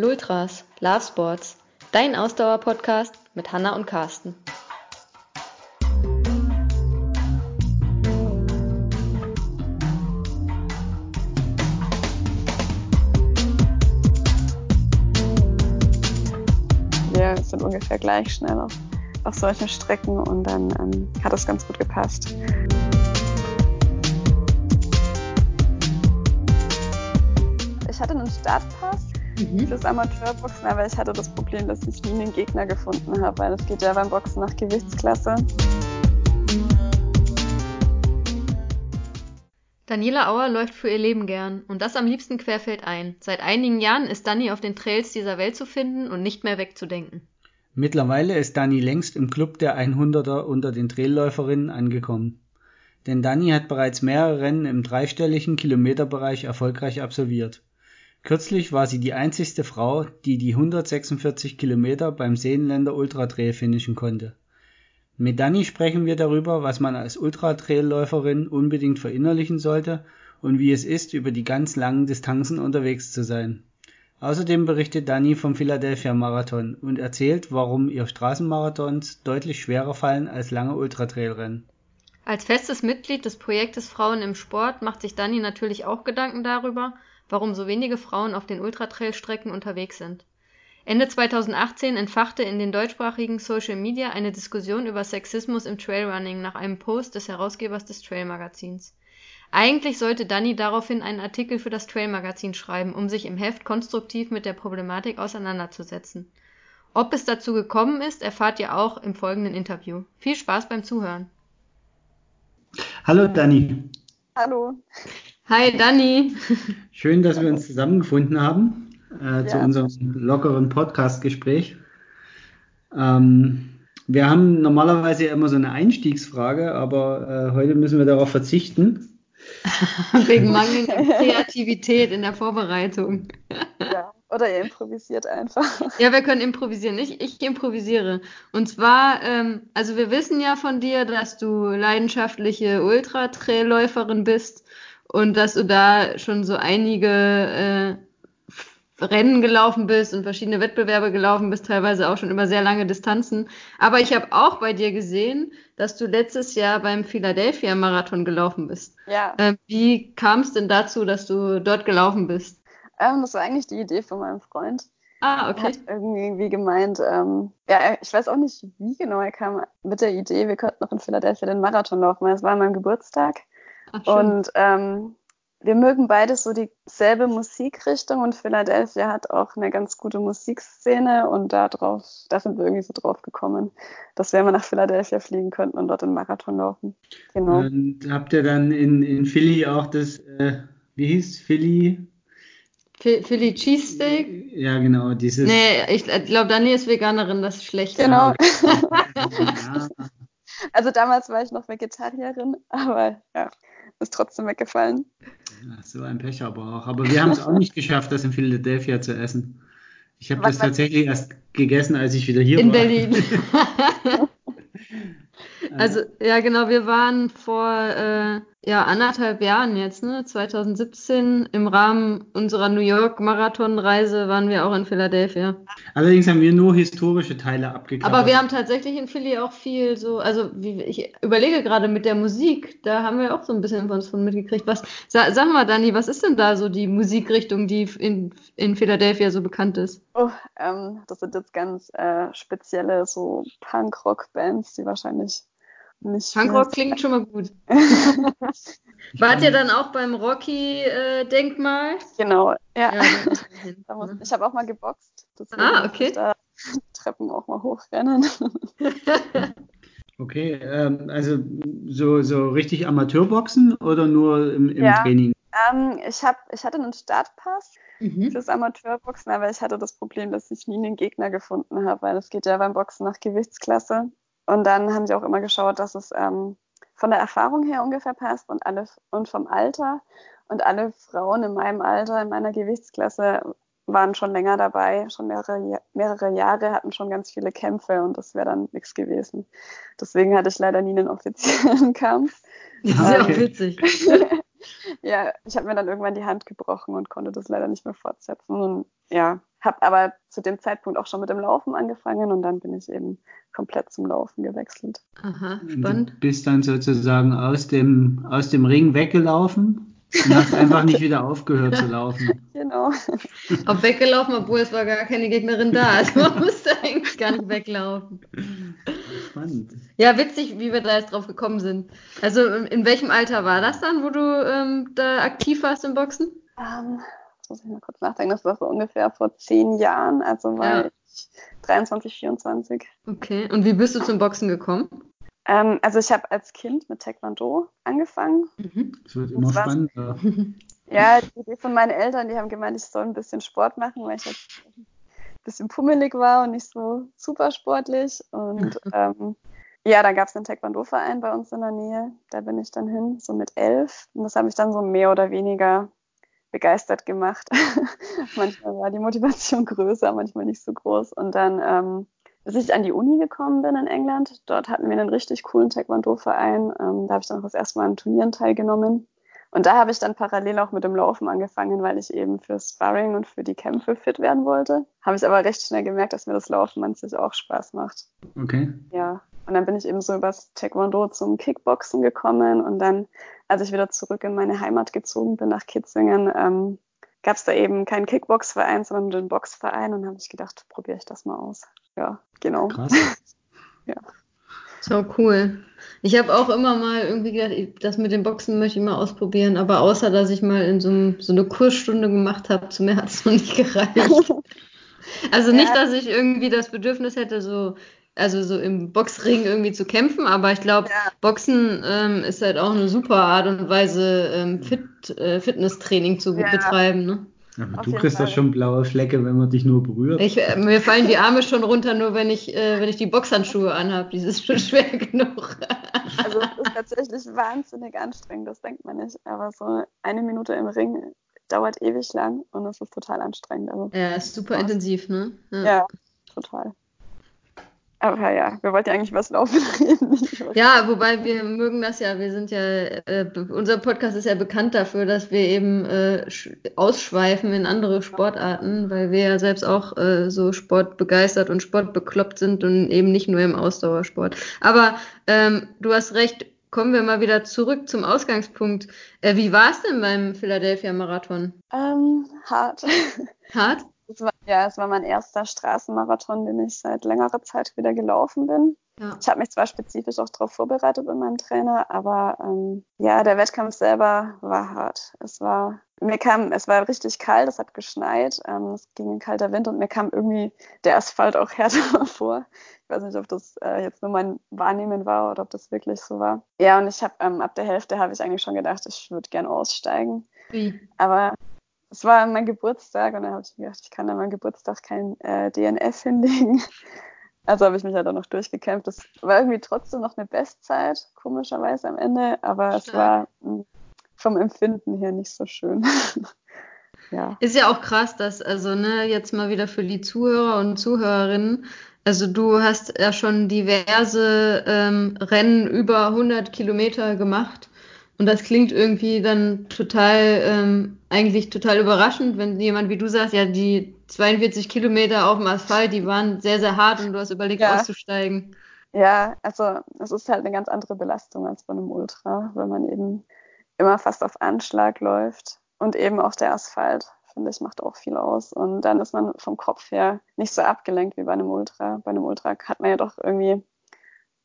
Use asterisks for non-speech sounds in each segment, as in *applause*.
Lultras, Love Sports, dein Ausdauer-Podcast mit Hanna und Carsten. Wir sind ungefähr gleich schnell auf, auf solchen Strecken und dann ähm, hat es ganz gut gepasst. Ich hatte einen Startpass Mhm. fürs Amateurboxen, aber ich hatte das Problem, dass ich nie einen Gegner gefunden habe, weil es geht ja beim Boxen nach Gewichtsklasse. Daniela Auer läuft für ihr Leben gern und das am liebsten querfeldein. Seit einigen Jahren ist Dani auf den Trails dieser Welt zu finden und nicht mehr wegzudenken. Mittlerweile ist Dani längst im Club der 100er unter den Trailläuferinnen angekommen. Denn Dani hat bereits mehrere Rennen im dreistelligen Kilometerbereich erfolgreich absolviert. Kürzlich war sie die einzigste Frau, die die 146 Kilometer beim Seenländer Ultratrail finishen konnte. Mit Dani sprechen wir darüber, was man als Ultratrailläuferin unbedingt verinnerlichen sollte und wie es ist, über die ganz langen Distanzen unterwegs zu sein. Außerdem berichtet Dani vom Philadelphia Marathon und erzählt, warum ihr Straßenmarathons deutlich schwerer fallen als lange Ultratrailrennen. Als festes Mitglied des Projektes Frauen im Sport macht sich Dani natürlich auch Gedanken darüber, warum so wenige Frauen auf den Ultratrail-Strecken unterwegs sind. Ende 2018 entfachte in den deutschsprachigen Social Media eine Diskussion über Sexismus im Trailrunning nach einem Post des Herausgebers des Trail-Magazins. Eigentlich sollte Dani daraufhin einen Artikel für das Trail-Magazin schreiben, um sich im Heft konstruktiv mit der Problematik auseinanderzusetzen. Ob es dazu gekommen ist, erfahrt ihr auch im folgenden Interview. Viel Spaß beim Zuhören. Hallo Dani, Hallo. Hi Dani. schön, dass wir uns zusammengefunden haben äh, zu Ja. unserem lockeren Podcast-Gespräch. Ähm, wir haben normalerweise ja immer so eine Einstiegsfrage, aber äh, heute müssen wir darauf verzichten. *laughs* Wegen *laughs* mangelnder Kreativität in der Vorbereitung. *laughs* Ja. Oder ihr improvisiert einfach. Ja, wir können improvisieren. Ich, ich improvisiere. Und zwar, ähm, also wir wissen ja von dir, dass du leidenschaftliche Ultratrailläuferin bist und dass du da schon so einige äh, Rennen gelaufen bist und verschiedene Wettbewerbe gelaufen bist, teilweise auch schon über sehr lange Distanzen. Aber ich habe auch bei dir gesehen, dass du letztes Jahr beim Philadelphia Marathon gelaufen bist. Ja. Äh, wie kam es denn dazu, dass du dort gelaufen bist? Ähm, das war eigentlich die Idee von meinem Freund. Ah, Er okay. hat irgendwie gemeint, ähm, ja, er- ich weiß auch nicht, wie genau er kam mit der Idee, wir könnten noch in Philadelphia den Marathon laufen. weil Es war an meinem Geburtstag. Ach. Und ähm, wir mögen beide so dieselbe Musikrichtung und Philadelphia hat auch eine ganz gute Musikszene und da drauf, da sind wir irgendwie so drauf gekommen, dass wir mal nach Philadelphia fliegen könnten und dort den Marathon laufen. Genau. Und habt ihr dann in, in Philly auch das, äh, wie hieß Philly? Phil- Philly Cheesesteak? Ja, genau, dieses. Nee, ich glaube, Dani ist Veganerin, das ist schlecht. Genau. *laughs* Ja, Also damals war ich noch Vegetarierin, aber ja, ist trotzdem weggefallen. Ja, so ein Pech aber auch. Aber wir haben es auch nicht geschafft, das in Philadelphia zu essen. Ich habe das tatsächlich erst gegessen, als ich wieder hier In war. Berlin. *laughs* also, ja, genau, wir waren vor äh, ja, anderthalb Jahren jetzt, ne? 2017, im Rahmen unserer New York Marathonreise waren wir auch in Philadelphia. Allerdings haben wir nur historische Teile abgeklappert. Aber wir haben tatsächlich in Philly auch viel so, also wie, ich überlege gerade mit der Musik, da haben wir auch so ein bisschen was von mitgekriegt. Was, sa, sag mal, Dani, was ist denn da so die Musikrichtung, die in, in Philadelphia so bekannt ist? Oh, ähm, das sind jetzt ganz äh, spezielle so Punk-Rock-Bands, die wahrscheinlich nicht. Punkrock klingt schon mal gut. *laughs* Wart ihr dann auch beim Rocky-Denkmal? Genau, ja. Ja, *laughs* da muss ich habe auch mal geboxt. Deswegen Ah, muss okay. ich da *laughs* Treppen auch mal hochrennen. Okay, ähm, also so, so richtig Amateurboxen oder nur im, im Ja. Training? ähm, ich, hab, ich hatte einen Startpass Mhm. fürs Amateurboxen, aber ich hatte das Problem, dass ich nie einen Gegner gefunden habe, weil es geht ja beim Boxen nach Gewichtsklasse. Und dann haben sie auch immer geschaut, dass es ähm, von der Erfahrung her ungefähr passt und alle und vom Alter. Und alle Frauen in meinem Alter, in meiner Gewichtsklasse, waren schon länger dabei, schon mehrere, mehrere Jahre, hatten schon ganz viele Kämpfe und das wäre dann nichts gewesen. Deswegen hatte ich leider nie einen offiziellen *laughs* Kampf. Sehr okay. witzig. *laughs* ja, ich habe mir dann irgendwann die Hand gebrochen und konnte das leider nicht mehr fortsetzen. Und ja, habe aber zu dem Zeitpunkt auch schon mit dem Laufen angefangen und dann bin ich eben komplett zum Laufen gewechselt. Aha, spannend. Du bist dann sozusagen aus dem, aus dem Ring weggelaufen und hast einfach nicht wieder aufgehört zu laufen. *laughs* Genau. Auch weggelaufen, obwohl es war gar keine Gegnerin da. Also man *laughs* musste eigentlich gar nicht weglaufen. Spannend. Ja, witzig, wie wir da jetzt drauf gekommen sind. Also in welchem Alter war das dann, wo du ähm, da aktiv warst im Boxen? Um, ähm, muss ich mal kurz nachdenken, das war so ungefähr vor zehn Jahren, also war ja. ich 23, 24. Okay, und wie bist du zum Boxen gekommen? Ähm, also ich habe als Kind mit Taekwondo angefangen. Mhm. Das wird immer spannender. *laughs* Ja, die Idee von meinen Eltern, die haben gemeint, ich soll ein bisschen Sport machen, weil ich jetzt ein bisschen pummelig war und nicht so super sportlich. Und *laughs* ähm, ja, da gab es einen Taekwondo-Verein bei uns in der Nähe. Da bin ich dann hin, so mit elf. Und das habe ich dann so mehr oder weniger begeistert gemacht. *laughs* manchmal war die Motivation größer, manchmal nicht so groß. Und dann, ähm, bis ich an die Uni gekommen bin in England, dort hatten wir einen richtig coolen Taekwondo-Verein. Ähm, da habe ich dann auch das erste Mal an Turnieren teilgenommen. Und da habe ich dann parallel auch mit dem Laufen angefangen, weil ich eben für Sparring und für die Kämpfe fit werden wollte. Habe ich aber recht schnell gemerkt, dass mir das Laufen an sich auch Spaß macht. Okay. Ja. Und dann bin ich eben so übers Taekwondo zum Kickboxen gekommen und dann als ich wieder zurück in meine Heimat gezogen bin nach Kitzingen, ähm, gab es da eben keinen Kickbox-Verein, sondern den Boxverein und habe ich gedacht, probiere ich das mal aus. Ja, genau. Krass. *laughs* ja. So cool. Ich habe auch immer mal irgendwie gedacht, das mit dem Boxen möchte ich mal ausprobieren, aber außer dass ich mal in so, so eine Kursstunde gemacht habe, zu mir hat es noch nicht *laughs* gereicht. *laughs* Also nicht, dass ich irgendwie das Bedürfnis hätte, so also so im Boxring irgendwie zu kämpfen, aber ich glaube, ja. Boxen ähm, ist halt auch eine super Art und Weise, ähm, Fit, äh, Fitnesstraining zu ja. betreiben. Ne? Aber du kriegst doch schon blaue Flecke, wenn man dich nur berührt. Ich, äh, mir fallen die Arme schon runter, nur wenn ich, äh, wenn ich die Boxhandschuhe anhabe. Die ist schon schwer *laughs* genug. also es ist tatsächlich wahnsinnig anstrengend, das denkt man nicht. Aber so eine Minute im Ring dauert ewig lang und es ist total anstrengend. Also, ja, ist super intensiv, ne? Ja, ja total. Aber ja, wir wollten ja eigentlich was laufen *laughs* reden. Ja, wobei wir mögen das ja. Wir sind ja, äh, unser Podcast ist ja bekannt dafür, dass wir eben äh, ausschweifen in andere Sportarten, weil wir ja selbst auch äh, so sportbegeistert und sportbekloppt sind und eben nicht nur im Ausdauersport. Aber ähm, du hast recht, kommen wir mal wieder zurück zum Ausgangspunkt. Äh, wie war es denn beim Philadelphia Marathon? Ähm, hart. Hart? Es war, ja, es war mein erster Straßenmarathon, den ich seit längerer Zeit wieder gelaufen bin. Ja. Ich habe mich zwar spezifisch auch darauf vorbereitet mit meinem Trainer, aber ähm, ja, der Wettkampf selber war hart. Es war mir kam, es war richtig kalt, es hat geschneit, ähm, es ging ein kalter Wind und mir kam irgendwie der Asphalt auch *laughs* härter vor. Ich weiß nicht, ob das äh, jetzt nur mein Wahrnehmen war oder ob das wirklich so war. Ja, und ich habe ähm, ab der Hälfte habe ich eigentlich schon gedacht, ich würde gern aussteigen. Wie? Aber es war mein Geburtstag und dann habe ich mir gedacht, ich kann an meinem Geburtstag kein äh, DNF *laughs* hinlegen. Also habe ich mich halt auch noch durchgekämpft. Das war irgendwie trotzdem noch eine Bestzeit, komischerweise am Ende, aber es war hm, vom Empfinden her nicht so schön. *laughs* ja. Ist ja auch krass, dass, also, ne, jetzt mal wieder für die Zuhörer und Zuhörerinnen, also du hast ja schon diverse ähm, Rennen über 100 Kilometer gemacht und das klingt irgendwie dann total, ähm, eigentlich total überraschend, wenn jemand wie du sagst, ja, die 42 Kilometer auf dem Asphalt, die waren sehr, sehr hart und du hast überlegt, ja. auszusteigen. Ja, also es ist halt eine ganz andere Belastung als bei einem Ultra, weil man eben immer fast auf Anschlag läuft und eben auch der Asphalt, finde ich, macht auch viel aus. Und dann ist man vom Kopf her nicht so abgelenkt wie bei einem Ultra. Bei einem Ultra hat man ja doch irgendwie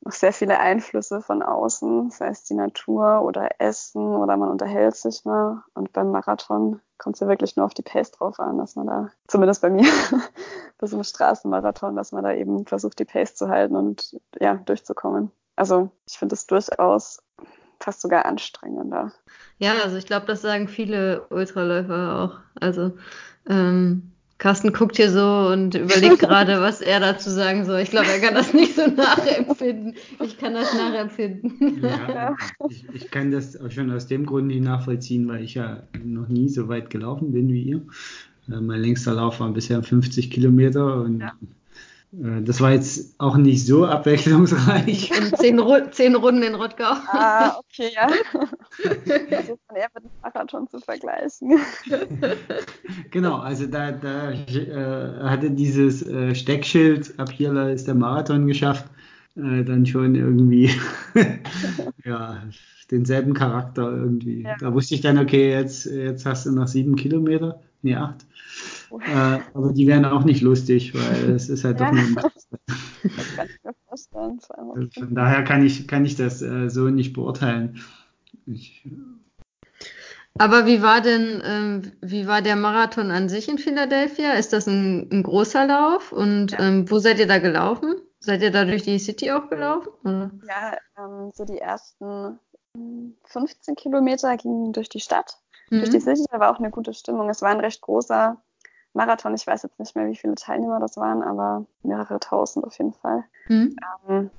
noch sehr viele Einflüsse von außen, sei es die Natur oder Essen oder man unterhält sich mal. Und beim Marathon kommt es ja wirklich nur auf die Pace drauf an, dass man da, zumindest bei mir, *laughs* bei so einem Straßenmarathon, dass man da eben versucht, die Pace zu halten und ja, durchzukommen. Also ich finde es durchaus fast sogar anstrengender. Ja, also ich glaube, das sagen viele Ultraläufer auch. Also ähm, Carsten guckt hier so und überlegt gerade, was er dazu sagen soll. Ich glaube, er kann das nicht so nachempfinden. Ich kann das nachempfinden. Ja, ich, ich, kann das auch schon aus dem Grund nicht nachvollziehen, weil ich ja noch nie so weit gelaufen bin wie ihr. Äh, mein längster Lauf war bisher 50 Kilometer und ja. Äh, das war jetzt auch nicht so abwechslungsreich. *laughs* Zehn, Ru zehn Runden in Rottgau. Ah, okay, ja. *laughs* Also von eher mit dem Marathon zu vergleichen. Genau, also da, da äh, hatte dieses äh, Steckschild, ab hier ist der Marathon geschafft, äh, dann schon irgendwie *laughs* ja, denselben Charakter irgendwie. Ja. Da wusste ich dann, okay, jetzt, jetzt hast du noch sieben Kilometer, nee, acht. Äh, aber die wären auch nicht lustig, weil es ist halt ja. doch nur ein *laughs* Das kann ich mir vorstellen. Also von daher kann ich, kann ich das äh, so nicht beurteilen. Ich, aber wie war denn, ähm, wie war der Marathon an sich in Philadelphia? Ist das ein, ein großer Lauf? Und ja. ähm, wo seid ihr da gelaufen? Seid ihr da durch die City auch gelaufen? Oder? Ja, ähm, so die ersten 15 Kilometer gingen durch die Stadt, mhm. durch die City. Da war auch eine gute Stimmung. Es war ein recht großer Marathon. Ich weiß jetzt nicht mehr, wie viele Teilnehmer das waren, aber mehrere tausend auf jeden Fall. Mhm. Ähm,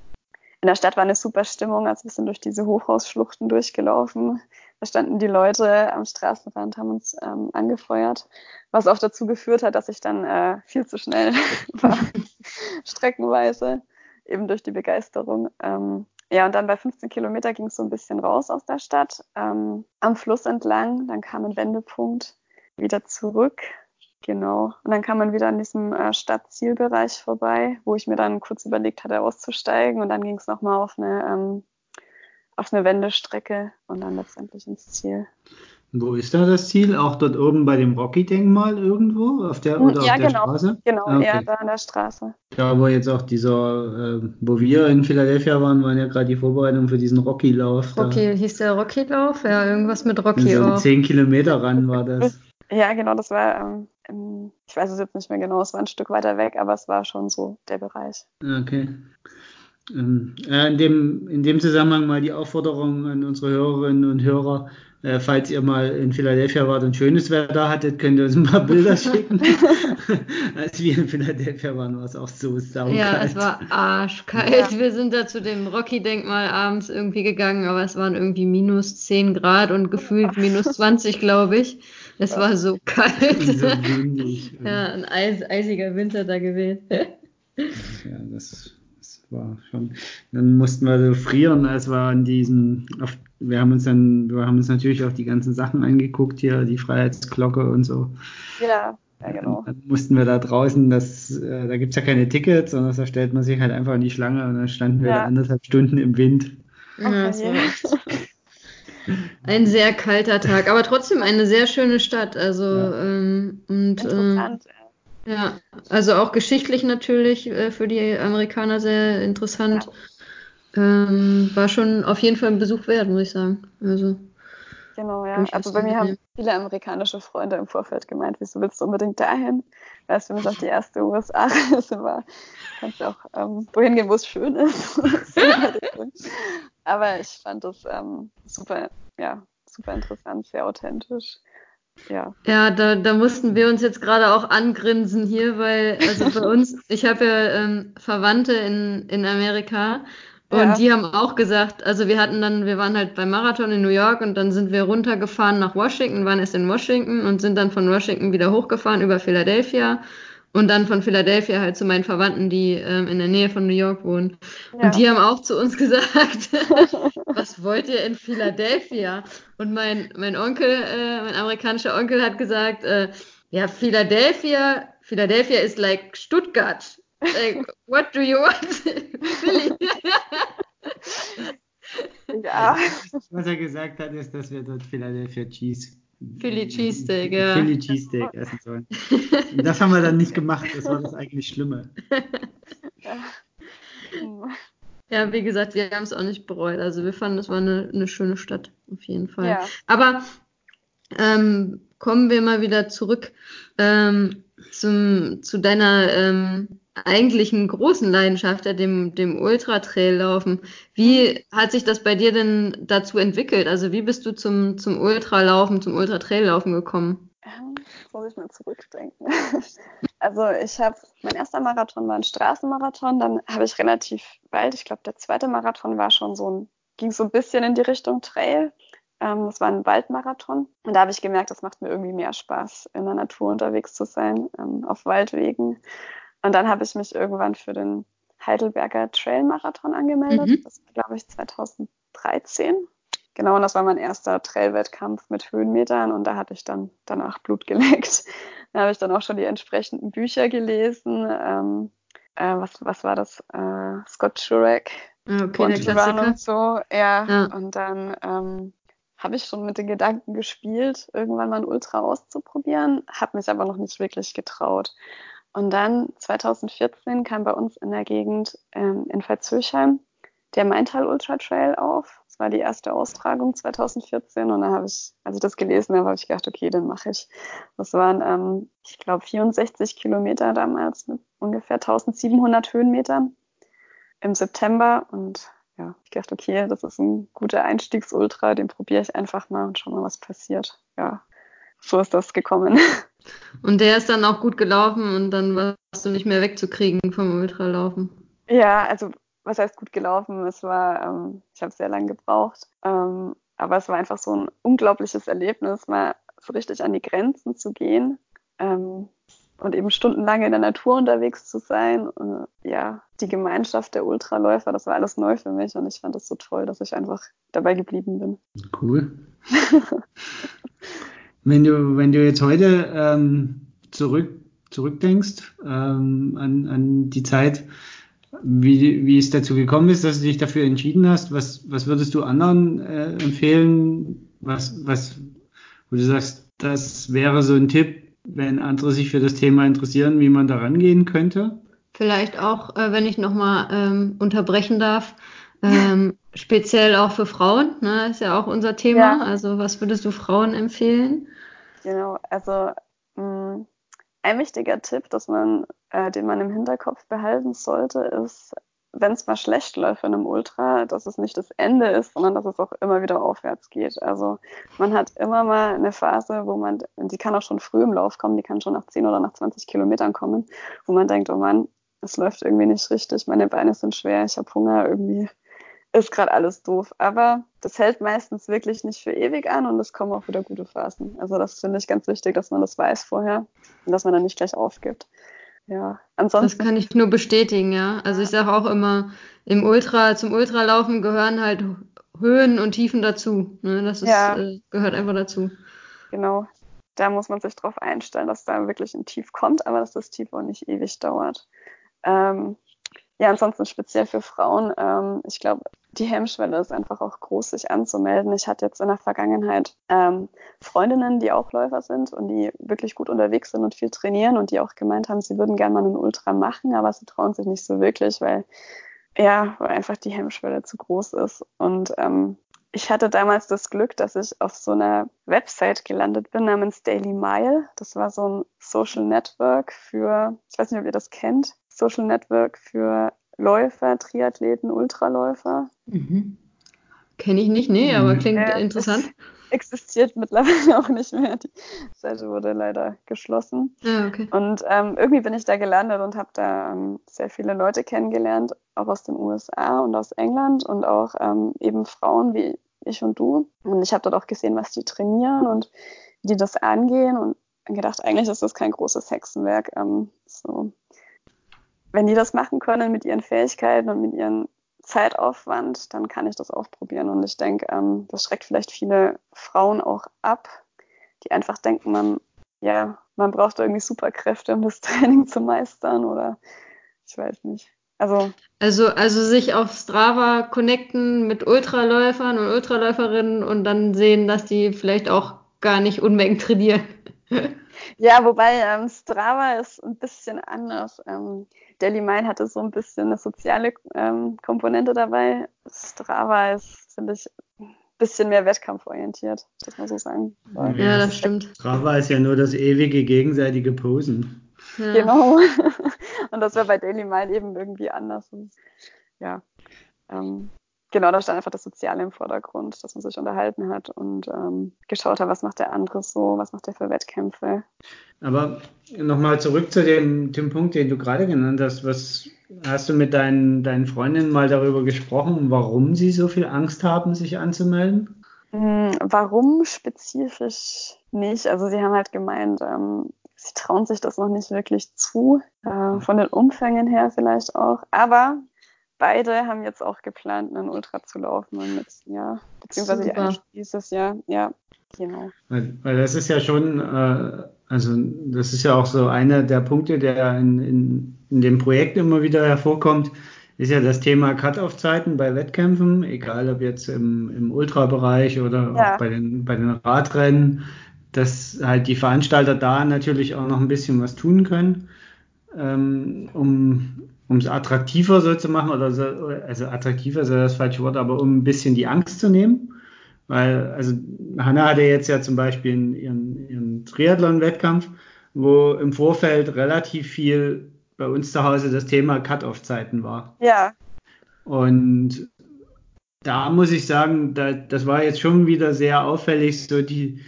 in der Stadt war eine super Stimmung, als wir sind durch diese Hochhausschluchten durchgelaufen. Da standen die Leute am Straßenrand, haben uns ähm, angefeuert, was auch dazu geführt hat, dass ich dann äh, viel zu schnell *laughs* war, streckenweise, eben durch die Begeisterung. Ähm, ja, und dann bei 15 Kilometer ging es so ein bisschen raus aus der Stadt, ähm, am Fluss entlang. Dann kam ein Wendepunkt wieder zurück Genau. Und dann kam man wieder an diesem äh, Stadtzielbereich vorbei, wo ich mir dann kurz überlegt hatte, auszusteigen. Und dann ging es nochmal auf eine, ähm, auf eine Wendestrecke und dann letztendlich ins Ziel. Wo ist da das Ziel? Auch dort oben bei dem Rocky-Denkmal irgendwo? Auf der, oder ja, auf der genau, Straße? Genau, ah, okay. eher da an der Straße. Ja, wo jetzt auch dieser, äh, wo wir in Philadelphia waren, waren ja gerade die Vorbereitungen für diesen Rocky-Lauf. Rocky, da. hieß der Rocky-Lauf? Ja, irgendwas mit Rocky so auch. Zehn Kilometer ran war das. Ja, genau, das war, ähm, ich weiß es jetzt nicht mehr genau, es war ein Stück weiter weg, aber es war schon so der Bereich. Okay. Ähm, äh, in, dem, in dem Zusammenhang mal die Aufforderung an unsere Hörerinnen und Hörer, äh, falls ihr mal in Philadelphia wart und schönes Wetter hattet, könnt ihr uns ein paar *laughs* Bilder schicken. *laughs* Als wir in Philadelphia waren, war es auch so saukalt. Ja, es war arschkalt. Ja. Wir sind da zu dem Rocky-Denkmal abends irgendwie gegangen, aber es waren irgendwie minus 10 Grad und gefühlt minus 20, glaube ich. Es war so *laughs* kalt. So windig. ja, ein eis, eisiger Winter da gewesen. ja, das, das, war schon. Dann mussten wir so frieren, als wir an diesem, auf, wir haben uns dann, wir haben uns natürlich auch die ganzen Sachen angeguckt hier, die Freiheitsglocke und so. Ja. Ja, genau. Dann mussten wir da draußen, das, äh, da gibt es ja keine Tickets, sondern da stellt man sich halt einfach in die Schlange und dann standen wir ja. da anderthalb Stunden im Wind. Ja, das war ein sehr kalter Tag, aber trotzdem eine sehr schöne Stadt. Also ja. ähm, und Interessant. Äh, ja, also auch geschichtlich natürlich äh, für die Amerikaner sehr interessant. Ja. Ähm, war schon auf jeden Fall ein Besuch wert, muss ich sagen. Also Genau, ja. Also bei mir haben viele amerikanische Freunde im Vorfeld gemeint, wieso willst du unbedingt dahin? Weil es für mich auch die erste USA-Reise *laughs* war. Kannst du auch ähm, wohin gehen, wo es schön ist. *laughs* Aber ich fand das ähm, super, ja, super interessant, sehr authentisch. Ja, ja da, da mussten wir uns jetzt gerade auch angrinsen hier, weil, also bei *laughs* uns, ich habe ja ähm, Verwandte in, in Amerika und ja. die haben auch gesagt, also wir hatten dann, wir waren halt beim Marathon in New York und dann sind wir runtergefahren nach Washington, waren erst in Washington und sind dann von Washington wieder hochgefahren über Philadelphia und dann von Philadelphia halt zu meinen Verwandten, die ähm, in der Nähe von New York wohnen. Ja. Und die haben auch zu uns *laughs* gesagt, *laughs* was wollt ihr in Philadelphia? Und mein, mein Onkel, äh, mein amerikanischer Onkel hat gesagt, äh, ja, Philadelphia, Philadelphia ist like Stuttgart. Like, what do you want? *laughs* Philly. ja. Was er gesagt hat, ist, dass wir dort Philadelphia Cheese. Philly Cheesesteak, ja. Philly Cheesesteak essen sollen. Und das haben wir dann nicht gemacht, das war das eigentlich Schlimme. *laughs* Ja, wie gesagt, wir haben es auch nicht bereut. Also wir fanden, es war eine, eine schöne Stadt, auf jeden Fall. Ja. Aber ähm, kommen wir mal wieder zurück ähm, zum, zu deiner ähm, eigentlichen großen Leidenschaft, dem, dem Ultra-Trail-Laufen. Wie hat sich das bei dir denn dazu entwickelt? Also wie bist du zum, zum Ultralaufen, zum Ultra-Trail-Laufen gekommen? Ähm, muss ich mal zurückdenken. *laughs* Also ich habe, mein erster Marathon war ein Straßenmarathon, dann habe ich relativ bald, ich glaube der zweite Marathon war schon so ein, ging so ein bisschen in die Richtung Trail. Ähm, das war ein Waldmarathon. Und da habe ich gemerkt, das macht mir irgendwie mehr Spaß, in der Natur unterwegs zu sein, ähm, auf Waldwegen. Und dann habe ich mich irgendwann für den Heidelberger Trail Marathon angemeldet. Mhm. Das war, glaube ich, 2013. Genau, und das war mein erster Trail-Wettkampf mit Höhenmetern und da hatte ich dann danach Blut geleckt. *laughs* Da habe ich dann auch schon die entsprechenden Bücher gelesen. Ähm, äh, was, was war das? Äh, Scott Jurek. Okay, der Klassiker. Und so, ja. ja. Und dann ähm, habe ich schon mit den Gedanken gespielt, irgendwann mal ein Ultra auszuprobieren, habe mich aber noch nicht wirklich getraut. Und dann 2014 kam bei uns in der Gegend ähm, in Veitshöchheim der Maintal Ultra Trail auf. Das war die erste Austragung 2014 und da habe ich, als ich das gelesen habe, habe ich gedacht, okay, den mache ich. Das waren, ähm, ich glaube, 64 Kilometer damals mit ungefähr 1700 Höhenmetern im September und ja, ich dachte, okay, das ist ein guter Einstiegsultra, den probiere ich einfach mal und schau mal, was passiert. Ja, so ist das gekommen. *laughs* Und der ist dann auch gut gelaufen und dann warst du nicht mehr wegzukriegen vom Ultralaufen. Ja, also was heißt gut gelaufen? Es war, ähm, ich habe sehr lange gebraucht, ähm, aber es war einfach so ein unglaubliches Erlebnis, mal so richtig an die Grenzen zu gehen ähm, und eben stundenlang in der Natur unterwegs zu sein. Und, ja, die Gemeinschaft der Ultraläufer, das war alles neu für mich und ich fand das so toll, dass ich einfach dabei geblieben bin. Cool. *laughs* wenn du, wenn du jetzt heute ähm, zurück, zurückdenkst ähm, an, an die Zeit, wie, wie es dazu gekommen ist, dass du dich dafür entschieden hast. Was, was würdest du anderen äh, empfehlen? Was, was, wo du sagst, das wäre so ein Tipp, wenn andere sich für das Thema interessieren, wie man da rangehen könnte? Vielleicht auch, äh, wenn ich nochmal ähm, unterbrechen darf, ähm, speziell auch für Frauen, ne, ist ja auch unser Thema. Ja. Also was würdest du Frauen empfehlen? Genau, also mh, mm, ein wichtiger Tipp, dass man, äh, den man im Hinterkopf behalten sollte, ist, wenn es mal schlecht läuft in einem Ultra, dass es nicht das Ende ist, sondern dass es auch immer wieder aufwärts geht. Also man hat immer mal eine Phase, wo man, die kann auch schon früh im Lauf kommen, die kann schon nach 10 oder nach 20 Kilometern kommen, wo man denkt, oh Mann, es läuft irgendwie nicht richtig, meine Beine sind schwer, ich habe Hunger, irgendwie ist gerade alles doof. Aber das hält meistens wirklich nicht für ewig an und es kommen auch wieder gute Phasen. Also das finde ich ganz wichtig, dass man das weiß vorher und dass man dann nicht gleich aufgibt. Ja, ansonsten. Das kann ich nur bestätigen, ja. Also ich sage auch immer, im Ultra, zum Ultralaufen gehören halt Höhen und Tiefen dazu. Ne? Das ist, ja. äh, gehört einfach dazu. Genau. Da muss man sich drauf einstellen, dass da wirklich ein Tief kommt, aber dass das Tief auch nicht ewig dauert. Ähm, ja, ansonsten speziell für Frauen, ähm, ich glaube, die Hemmschwelle ist einfach auch groß, sich anzumelden. Ich hatte jetzt in der Vergangenheit ähm, Freundinnen, die auch Läufer sind und die wirklich gut unterwegs sind und viel trainieren und die auch gemeint haben, sie würden gerne mal einen Ultra machen, aber sie trauen sich nicht so wirklich, weil ja, weil einfach die Hemmschwelle zu groß ist. Und ähm, ich hatte damals das Glück, dass ich auf so einer Website gelandet bin namens Daily Mile. Das war so ein Social Network für, ich weiß nicht, ob ihr das kennt, Social Network für Läufer, Triathleten, Ultraläufer. Mhm. Kenne ich nicht, nee, aber klingt ja, interessant. *laughs* Existiert mittlerweile auch nicht mehr. Die Seite wurde leider geschlossen. Ah, okay. Und ähm, irgendwie bin ich da gelandet und habe da ähm, sehr viele Leute kennengelernt, auch aus den USA und aus England und auch ähm, eben Frauen wie ich und du. Und ich habe dort auch gesehen, was die trainieren und wie die das angehen und gedacht, eigentlich ist das kein großes Hexenwerk. Ähm, so wenn die das machen können mit ihren Fähigkeiten und mit ihrem Zeitaufwand, dann kann ich das auch probieren. Und ich denke, ähm, das schreckt vielleicht viele Frauen auch ab, die einfach denken, man, ja, man braucht irgendwie Superkräfte, um das *laughs* Training zu meistern oder ich weiß nicht. Also, also, also sich auf Strava connecten mit Ultraläufern und Ultraläuferinnen und dann sehen, dass die vielleicht auch gar nicht Unmengen trainieren. *laughs* Ja, wobei ähm, Strava ist ein bisschen anders. Ähm, Daily Mile hatte so ein bisschen eine soziale ähm, Komponente dabei. Strava ist, finde ich, ein bisschen mehr wettkampforientiert, muss man so sagen. Ja, das stimmt. Strava ist ja nur das ewige gegenseitige Posen. Ja. Genau. *laughs* Und das wäre bei Daily Mile eben irgendwie anders. Und, ja. Ähm, genau, da stand einfach das Soziale im Vordergrund, dass man sich unterhalten hat und ähm, geschaut hat, was macht der andere so, was macht der für Wettkämpfe. Aber nochmal zurück zu dem, dem Punkt, den du gerade genannt hast. Was hast du mit deinen, deinen Freundinnen mal darüber gesprochen, warum sie so viel Angst haben, sich anzumelden? Hm, warum spezifisch nicht? Also sie haben halt gemeint, ähm, sie trauen sich das noch nicht wirklich zu, äh, von den Umfängen her vielleicht auch. Aber beide haben jetzt auch geplant, einen Ultra zu laufen und mit, ja, beziehungsweise Super. dieses Jahr, ja, genau. Weil, weil das ist ja schon, äh, also das ist ja auch so einer der Punkte, der in, in, in dem Projekt immer wieder hervorkommt, ist ja das Thema Cut-Off-Zeiten bei Wettkämpfen, egal ob jetzt im, im Ultrabereich oder ja. auch bei den, bei den Radrennen, dass halt die Veranstalter da natürlich auch noch ein bisschen was tun können, ähm, um um es attraktiver so zu machen, oder so, also attraktiver ist ja das falsche Wort, aber um ein bisschen die Angst zu nehmen. Weil, also Hanna hatte jetzt ja zum Beispiel ihren, ihren Triathlon-Wettkampf, wo im Vorfeld relativ viel bei uns zu Hause das Thema Cut-Off-Zeiten war. Ja. Und da muss ich sagen, da, das war jetzt schon wieder sehr auffällig, so die,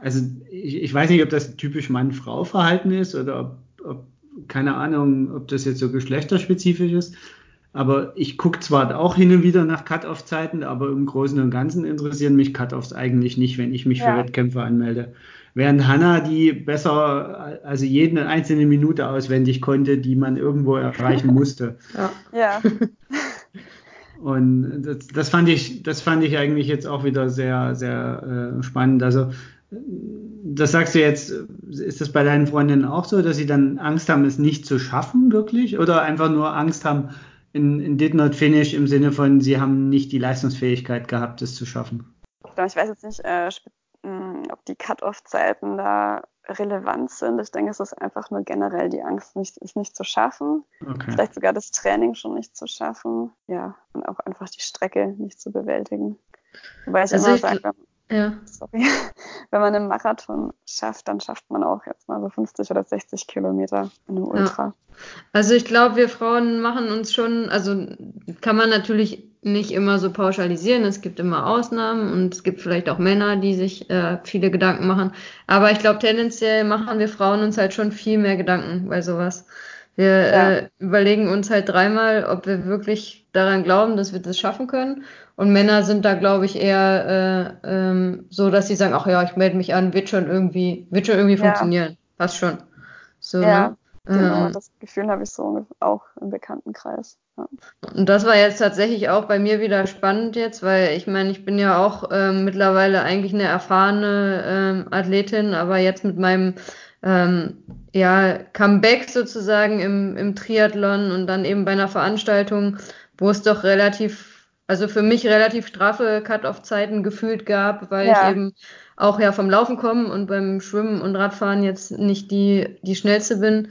also ich, ich weiß nicht, ob das typisch Mann-Frau-Verhalten ist oder ob, ob, keine Ahnung, ob das jetzt so geschlechterspezifisch ist. Aber ich gucke zwar auch hin und wieder nach Cut-Off-Zeiten, aber im Großen und Ganzen interessieren mich Cut-Offs eigentlich nicht, wenn ich mich ja. für Wettkämpfe anmelde während Hannah die besser, also jede einzelne Minute auswendig konnte, die man irgendwo erreichen *laughs* musste. ja. ja. *laughs* Und das, das, fand ich, das fand ich eigentlich jetzt auch wieder sehr, sehr äh, spannend. Also das sagst du jetzt, ist das bei deinen Freundinnen auch so, dass sie dann Angst haben, es nicht zu schaffen, wirklich? Oder einfach nur Angst haben, in, in did not finish im Sinne von, sie haben nicht die Leistungsfähigkeit gehabt, es zu schaffen? Ich weiß jetzt nicht äh, ob die Cut-off-Zeiten da relevant sind. Ich denke, es ist einfach nur generell die Angst, nicht, es nicht zu schaffen. Okay. Vielleicht sogar das Training schon nicht zu schaffen. Ja, und auch einfach die Strecke nicht zu bewältigen. Wobei ich also immer sage, ja. Sorry. *laughs* Wenn man einen Marathon schafft, dann schafft man auch jetzt mal so 50 oder 60 Kilometer in einem Ultra. Ja. Also ich glaube, wir Frauen machen uns schon, also kann man natürlich nicht immer so pauschalisieren. Es gibt immer Ausnahmen und es gibt vielleicht auch Männer, die sich äh, viele Gedanken machen. Aber ich glaube, tendenziell machen wir Frauen uns halt schon viel mehr Gedanken bei sowas. Wir ja. äh, überlegen uns halt dreimal, ob wir wirklich daran glauben, dass wir das schaffen können. Und Männer sind da, glaube ich, eher äh, ähm, so, dass sie sagen, ach ja, ich melde mich an, wird schon irgendwie, wird schon irgendwie ja. funktionieren. Passt schon. So, ja, ne? genau. Ähm, das Gefühl habe ich so auch im Bekanntenkreis. Ja. Und das war jetzt tatsächlich auch bei mir wieder spannend jetzt, weil ich meine, ich bin ja auch ähm, mittlerweile eigentlich eine erfahrene ähm, Athletin, aber jetzt mit meinem ähm, ja, Comeback sozusagen im, im Triathlon und dann eben bei einer Veranstaltung, wo es doch relativ, also für mich relativ straffe Cut-off-Zeiten gefühlt gab, weil ja. ich eben auch ja vom Laufen komme und beim Schwimmen und Radfahren jetzt nicht die, die schnellste bin,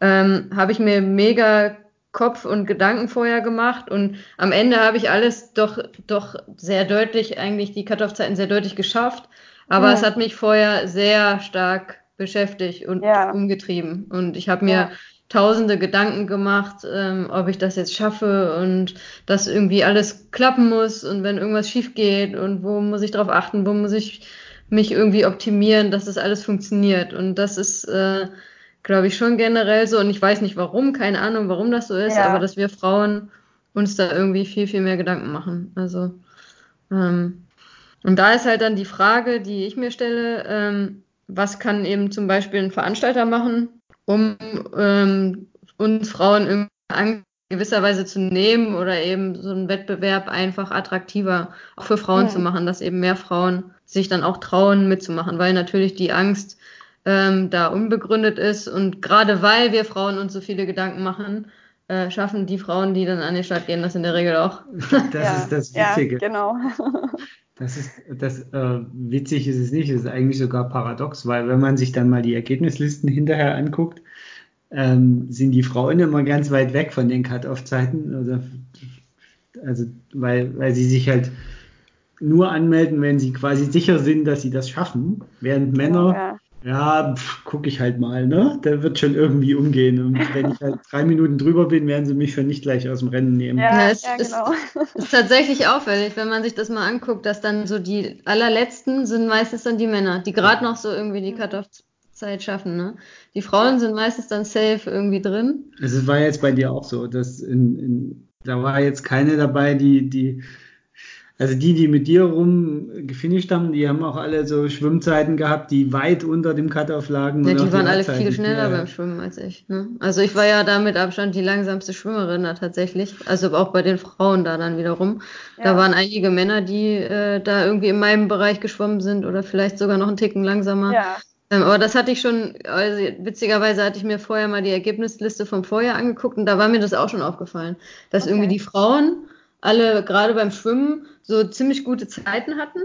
ähm, habe ich mir mega Kopf und Gedanken vorher gemacht und am Ende habe ich alles doch, doch sehr deutlich, eigentlich die Cut-off-Zeiten sehr deutlich geschafft, aber ja. es hat mich vorher sehr stark beschäftigt und ja. umgetrieben. Und ich habe mir ja. tausende Gedanken gemacht, ähm, ob ich das jetzt schaffe und dass irgendwie alles klappen muss und wenn irgendwas schief geht und wo muss ich drauf achten, wo muss ich mich irgendwie optimieren, dass das alles funktioniert. Und das ist, äh, glaube ich, schon generell so. Und ich weiß nicht warum, keine Ahnung, warum das so ist, ja. aber dass wir Frauen uns da irgendwie viel, viel mehr Gedanken machen. Also, ähm, und da ist halt dann die Frage, die ich mir stelle, ähm, was kann eben zum Beispiel ein Veranstalter machen, um ähm, uns Frauen in gewisser Weise zu nehmen oder eben so einen Wettbewerb einfach attraktiver auch für Frauen mhm. zu machen, dass eben mehr Frauen sich dann auch trauen mitzumachen, weil natürlich die Angst ähm, da unbegründet ist und gerade weil wir Frauen uns so viele Gedanken machen, äh, schaffen die Frauen, die dann an den Start gehen, das in der Regel auch. Das ja, ist das Witzige. Ja, genau. *laughs* Das ist, das, äh, witzig ist es nicht, es ist eigentlich sogar paradox, weil wenn man sich dann mal die Ergebnislisten hinterher anguckt, ähm, sind die Frauen immer ganz weit weg von den Cut-Off-Zeiten. Also, also weil, weil sie sich halt nur anmelden, wenn sie quasi sicher sind, dass sie das schaffen, während Männer ja ja, gucke ich halt mal, ne? Der wird schon irgendwie umgehen. Und *laughs* wenn ich halt drei Minuten drüber bin, werden sie mich schon nicht gleich aus dem Rennen nehmen. Ja, ja es ja, genau. ist, *laughs* ist, tatsächlich auffällig, wenn man sich das mal anguckt, dass dann so die allerletzten sind meistens dann die Männer, die gerade noch so irgendwie die Cut-Off-Zeit schaffen, ne? Die Frauen sind meistens dann safe irgendwie drin. Es war jetzt bei dir auch so, dass in, in, da war jetzt keine dabei, die, die Also die, die mit dir rumgefinisht haben, die haben auch alle so Schwimmzeiten gehabt, die weit unter dem Cut-Off lagen. Ja, die waren alle viel schneller ja. beim Schwimmen als ich. Ne? Also ich war ja da mit Abstand die langsamste Schwimmerin da tatsächlich. Also auch bei den Frauen da dann wiederum. Ja. Da waren einige Männer, die äh, da irgendwie in meinem Bereich geschwommen sind oder vielleicht sogar noch einen Ticken langsamer. Ja. Ähm, aber das hatte ich schon, also witzigerweise hatte ich mir vorher mal die Ergebnisliste vom Vorjahr angeguckt und da war mir das auch schon aufgefallen, dass okay. irgendwie die Frauen alle gerade beim Schwimmen so ziemlich gute Zeiten hatten.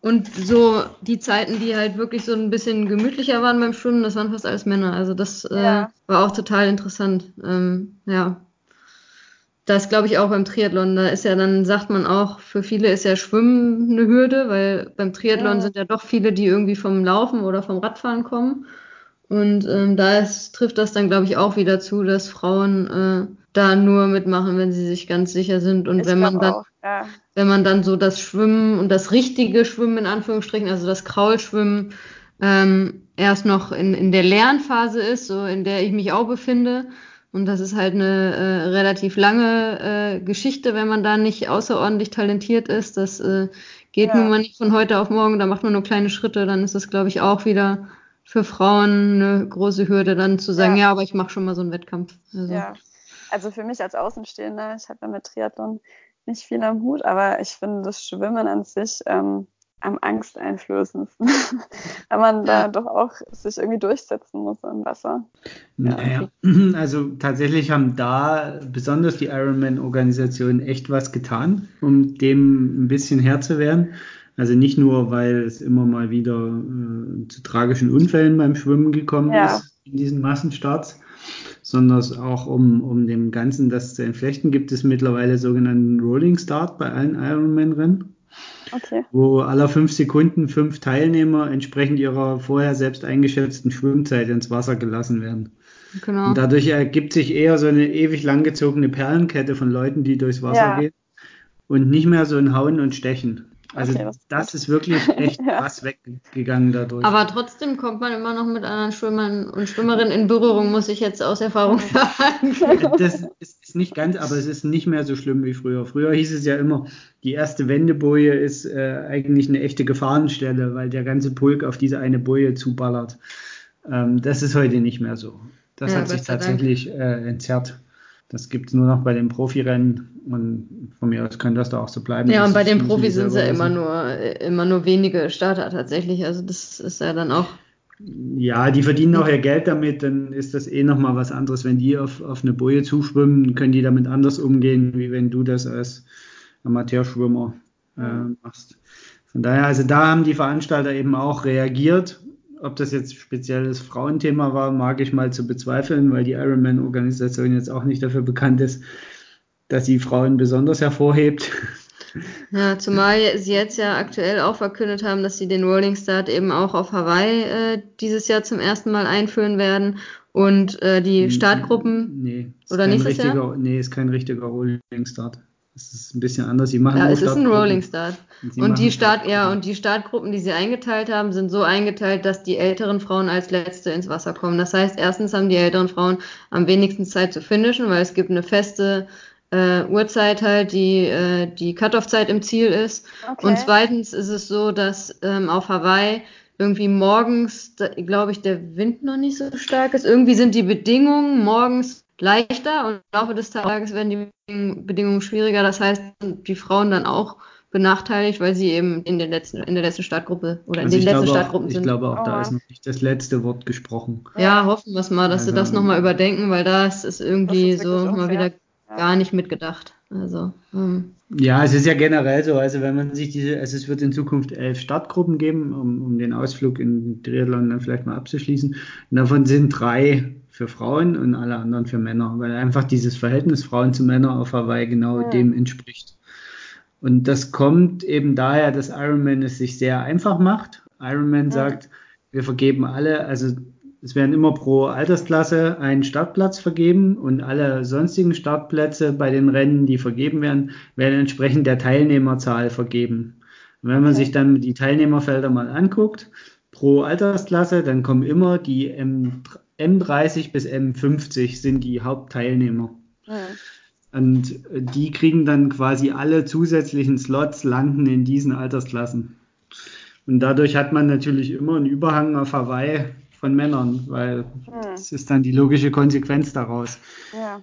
Und so die Zeiten, die halt wirklich so ein bisschen gemütlicher waren beim Schwimmen, das waren fast alles Männer. Also das äh, ja. war auch total interessant. Ähm, ja. Das glaube ich auch beim Triathlon. Da ist ja dann, sagt man auch, für viele ist ja Schwimmen eine Hürde, weil beim Triathlon ja. sind ja doch viele, die irgendwie vom Laufen oder vom Radfahren kommen. Und ähm, da ist, trifft das dann, glaube ich, auch wieder zu, dass Frauen äh, da nur mitmachen, wenn sie sich ganz sicher sind. Und ich wenn man dann, auch, ja. wenn man dann so das Schwimmen und das richtige Schwimmen in Anführungsstrichen, also das Kraulschwimmen, ähm, erst noch in, in der Lernphase ist, so in der ich mich auch befinde. Und das ist halt eine äh, relativ lange äh, Geschichte, wenn man da nicht außerordentlich talentiert ist. Das äh, geht ja. nun mal nicht von heute auf morgen, da macht man nur kleine Schritte, dann ist das, glaube ich, auch wieder für Frauen eine große Hürde, dann zu sagen, ja, ja aber ich mache schon mal so einen Wettkampf. Also. Ja, also für mich als Außenstehender, ich habe ja mit Triathlon nicht viel am Hut, aber ich finde das Schwimmen an sich ähm, am angsteinflößendsten, *laughs* weil man da doch auch sich irgendwie durchsetzen muss im Wasser. Naja, *clears throat* also tatsächlich haben da besonders die Ironman-Organisationen echt was getan, um dem ein bisschen Herr zu werden. Also nicht nur, weil es immer mal wieder äh, zu tragischen Unfällen beim Schwimmen gekommen ja. ist in diesen Massenstarts, sondern auch um, um dem Ganzen das zu entflechten, gibt es mittlerweile sogenannten Rolling Start bei allen Ironman-Rennen. Okay. Wo aller fünf Sekunden fünf Teilnehmer entsprechend ihrer vorher selbst eingeschätzten Schwimmzeit ins Wasser gelassen werden. Genau. Und dadurch ergibt sich eher so eine ewig langgezogene Perlenkette von Leuten, die durchs Wasser ja. gehen und nicht mehr so ein Hauen und Stechen. Also okay, das, ist wirklich echt *laughs* ja. krass weggegangen dadurch. Aber trotzdem kommt man immer noch mit anderen Schwimmern und Schwimmerinnen in Berührung, muss ich jetzt aus Erfahrung sagen. *laughs* Das ist nicht ganz, aber es ist nicht mehr so schlimm wie früher. Früher hieß es ja immer, die erste Wendeboje ist äh, eigentlich eine echte Gefahrenstelle, weil der ganze Pulk auf diese eine Boje zuballert. Ähm, das ist heute nicht mehr so. Das ja, hat sich tatsächlich äh, entzerrt. Das gibt es nur noch bei den Profirennen und von mir aus kann das da auch so bleiben. Ja, und bei den Profis sind es ja immer nur, immer nur wenige Starter tatsächlich. Also das ist ja dann auch. Ja, die verdienen auch ihr Geld damit, dann ist das eh nochmal was anderes. Wenn die auf, auf eine Boje zuschwimmen, können die damit anders umgehen, wie wenn du das als Amateurschwimmer äh, machst. Von daher, also da haben die Veranstalter eben auch reagiert ob das jetzt spezielles Frauenthema war, mag ich mal zu bezweifeln, weil die Ironman-Organisation jetzt auch nicht dafür bekannt ist, dass sie Frauen besonders hervorhebt. Ja, zumal sie jetzt ja aktuell auch verkündet haben, dass sie den Rolling Start eben auch auf Hawaii äh, dieses Jahr zum ersten Mal einführen werden und äh, die Startgruppen nee, oder nächstes Jahr? Nee, ist kein richtiger Rolling Start. Das ist ein bisschen anders. Sie machen ja, es ist ein Rolling Start. Und, und die Start, ja, und die Startgruppen, die sie eingeteilt haben, sind so eingeteilt, dass die älteren Frauen als letzte ins Wasser kommen. Das heißt, erstens haben die älteren Frauen am wenigsten Zeit zu finishen, weil es gibt eine feste äh, Uhrzeit halt, die äh, die Cut-off-Zeit im Ziel ist. Okay. Und zweitens ist es so, dass ähm, auf Hawaii irgendwie morgens, glaube ich, der Wind noch nicht so stark ist. Irgendwie sind die Bedingungen morgens leichter und im Laufe des Tages werden die Bedingungen schwieriger. Das heißt, die Frauen dann auch benachteiligt, weil sie eben in der letzten, in der letzten Startgruppe oder in also den letzten Startgruppen sind. Ich glaube auch, da ist noch nicht das letzte Wort gesprochen. Ja, hoffen wir es mal, dass also, sie das nochmal überdenken, weil das ist irgendwie das ist so mal wieder ja. gar nicht mitgedacht. Also, hm. Ja, es ist ja generell so, also wenn man sich diese, also es wird in Zukunft elf Startgruppen geben, um, um den Ausflug in Triathlon dann vielleicht mal abzuschließen. Und davon sind drei für Frauen und alle anderen für Männer, weil einfach dieses Verhältnis Frauen zu Männern auf Hawaii genau ja. dem entspricht. Und das kommt eben daher, dass Ironman es sich sehr einfach macht. Ironman ja. sagt, wir vergeben alle, also es werden immer pro Altersklasse ein Startplatz vergeben und alle sonstigen Startplätze bei den Rennen, die vergeben werden, werden entsprechend der Teilnehmerzahl vergeben. Und wenn man okay. sich dann die Teilnehmerfelder mal anguckt, pro Altersklasse, dann kommen immer die M, M30 bis M50 sind die Hauptteilnehmer. Ja. Und die kriegen dann quasi alle zusätzlichen Slots, landen in diesen Altersklassen. Und dadurch hat man natürlich immer einen Überhang auf Hawaii von Männern, weil hm. das ist dann die logische Konsequenz daraus. Ja.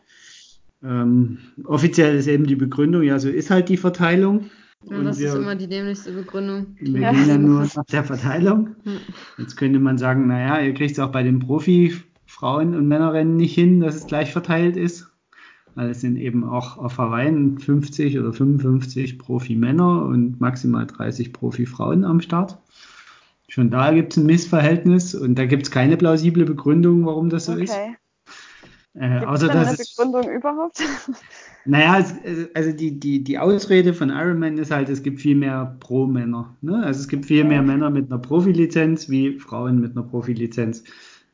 Ähm, offiziell ist eben die Begründung, ja, so ist halt die Verteilung. Ja, das wir, ist immer die dämlichste Begründung. Wir gehen ja nur *laughs* nach der Verteilung. Jetzt könnte man sagen, naja, ihr kriegt es auch bei den Profi-Frauen- und Männerrennen nicht hin, dass es gleich verteilt ist. Weil es sind eben auch auf Vereinen 50 oder 55 Profi-Männer und maximal 30 Profi-Frauen am Start. Schon da gibt es ein Missverhältnis und da gibt es keine plausible Begründung, warum das so okay. ist. Äh, außer, denn eine Begründung überhaupt? *laughs* Naja, also die, die, die Ausrede von Ironman ist halt, es gibt viel mehr Pro-Männer. Ne? Also es gibt viel mehr Männer mit einer Profilizenz wie Frauen mit einer Profilizenz.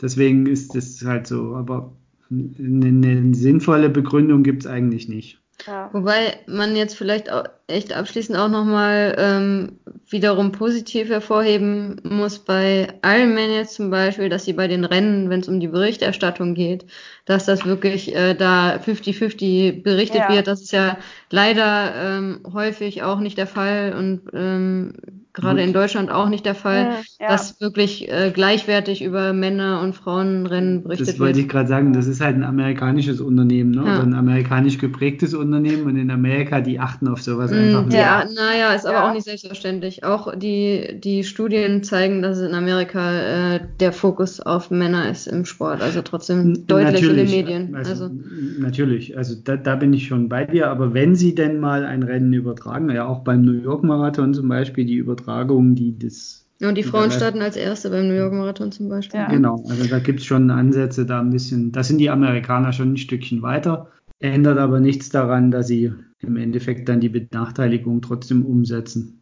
Deswegen ist das halt so. Aber eine, eine sinnvolle Begründung gibt es eigentlich nicht. Ja. Wobei man jetzt vielleicht auch echt abschließend auch nochmal ähm, wiederum positiv hervorheben muss bei Ironman jetzt zum Beispiel, dass sie bei den Rennen, wenn es um die Berichterstattung geht, dass das wirklich äh, da 50-50 berichtet ja. wird. Das ist ja leider ähm, häufig auch nicht der Fall und ähm, gerade in Deutschland auch nicht der Fall, ja. dass wirklich äh, gleichwertig über Männer- und Frauenrennen berichtet wird. Das wollte wird. ich gerade sagen, das ist halt ein amerikanisches Unternehmen, ne? Ja. oder ein amerikanisch geprägtes Unternehmen und in Amerika, die achten auf sowas einfach nicht. Ja, naja, ist aber auch nicht selbstverständlich. Auch die, die Studien zeigen, dass in Amerika äh, der Fokus auf Männer ist im Sport, also trotzdem deutlich natürlich, in den Medien. Also, also. Natürlich, also da, da bin ich schon bei dir, aber wenn sie denn mal ein Rennen übertragen, ja auch beim New York Marathon zum Beispiel, die Übertragung, die das. Ja, und die Frauen starten als Erste beim New York Marathon zum Beispiel. Ja. Genau, also da gibt es schon Ansätze, da ein bisschen, da sind die Amerikaner schon ein Stückchen weiter. Ändert aber nichts daran, dass sie im Endeffekt dann die Benachteiligung trotzdem umsetzen.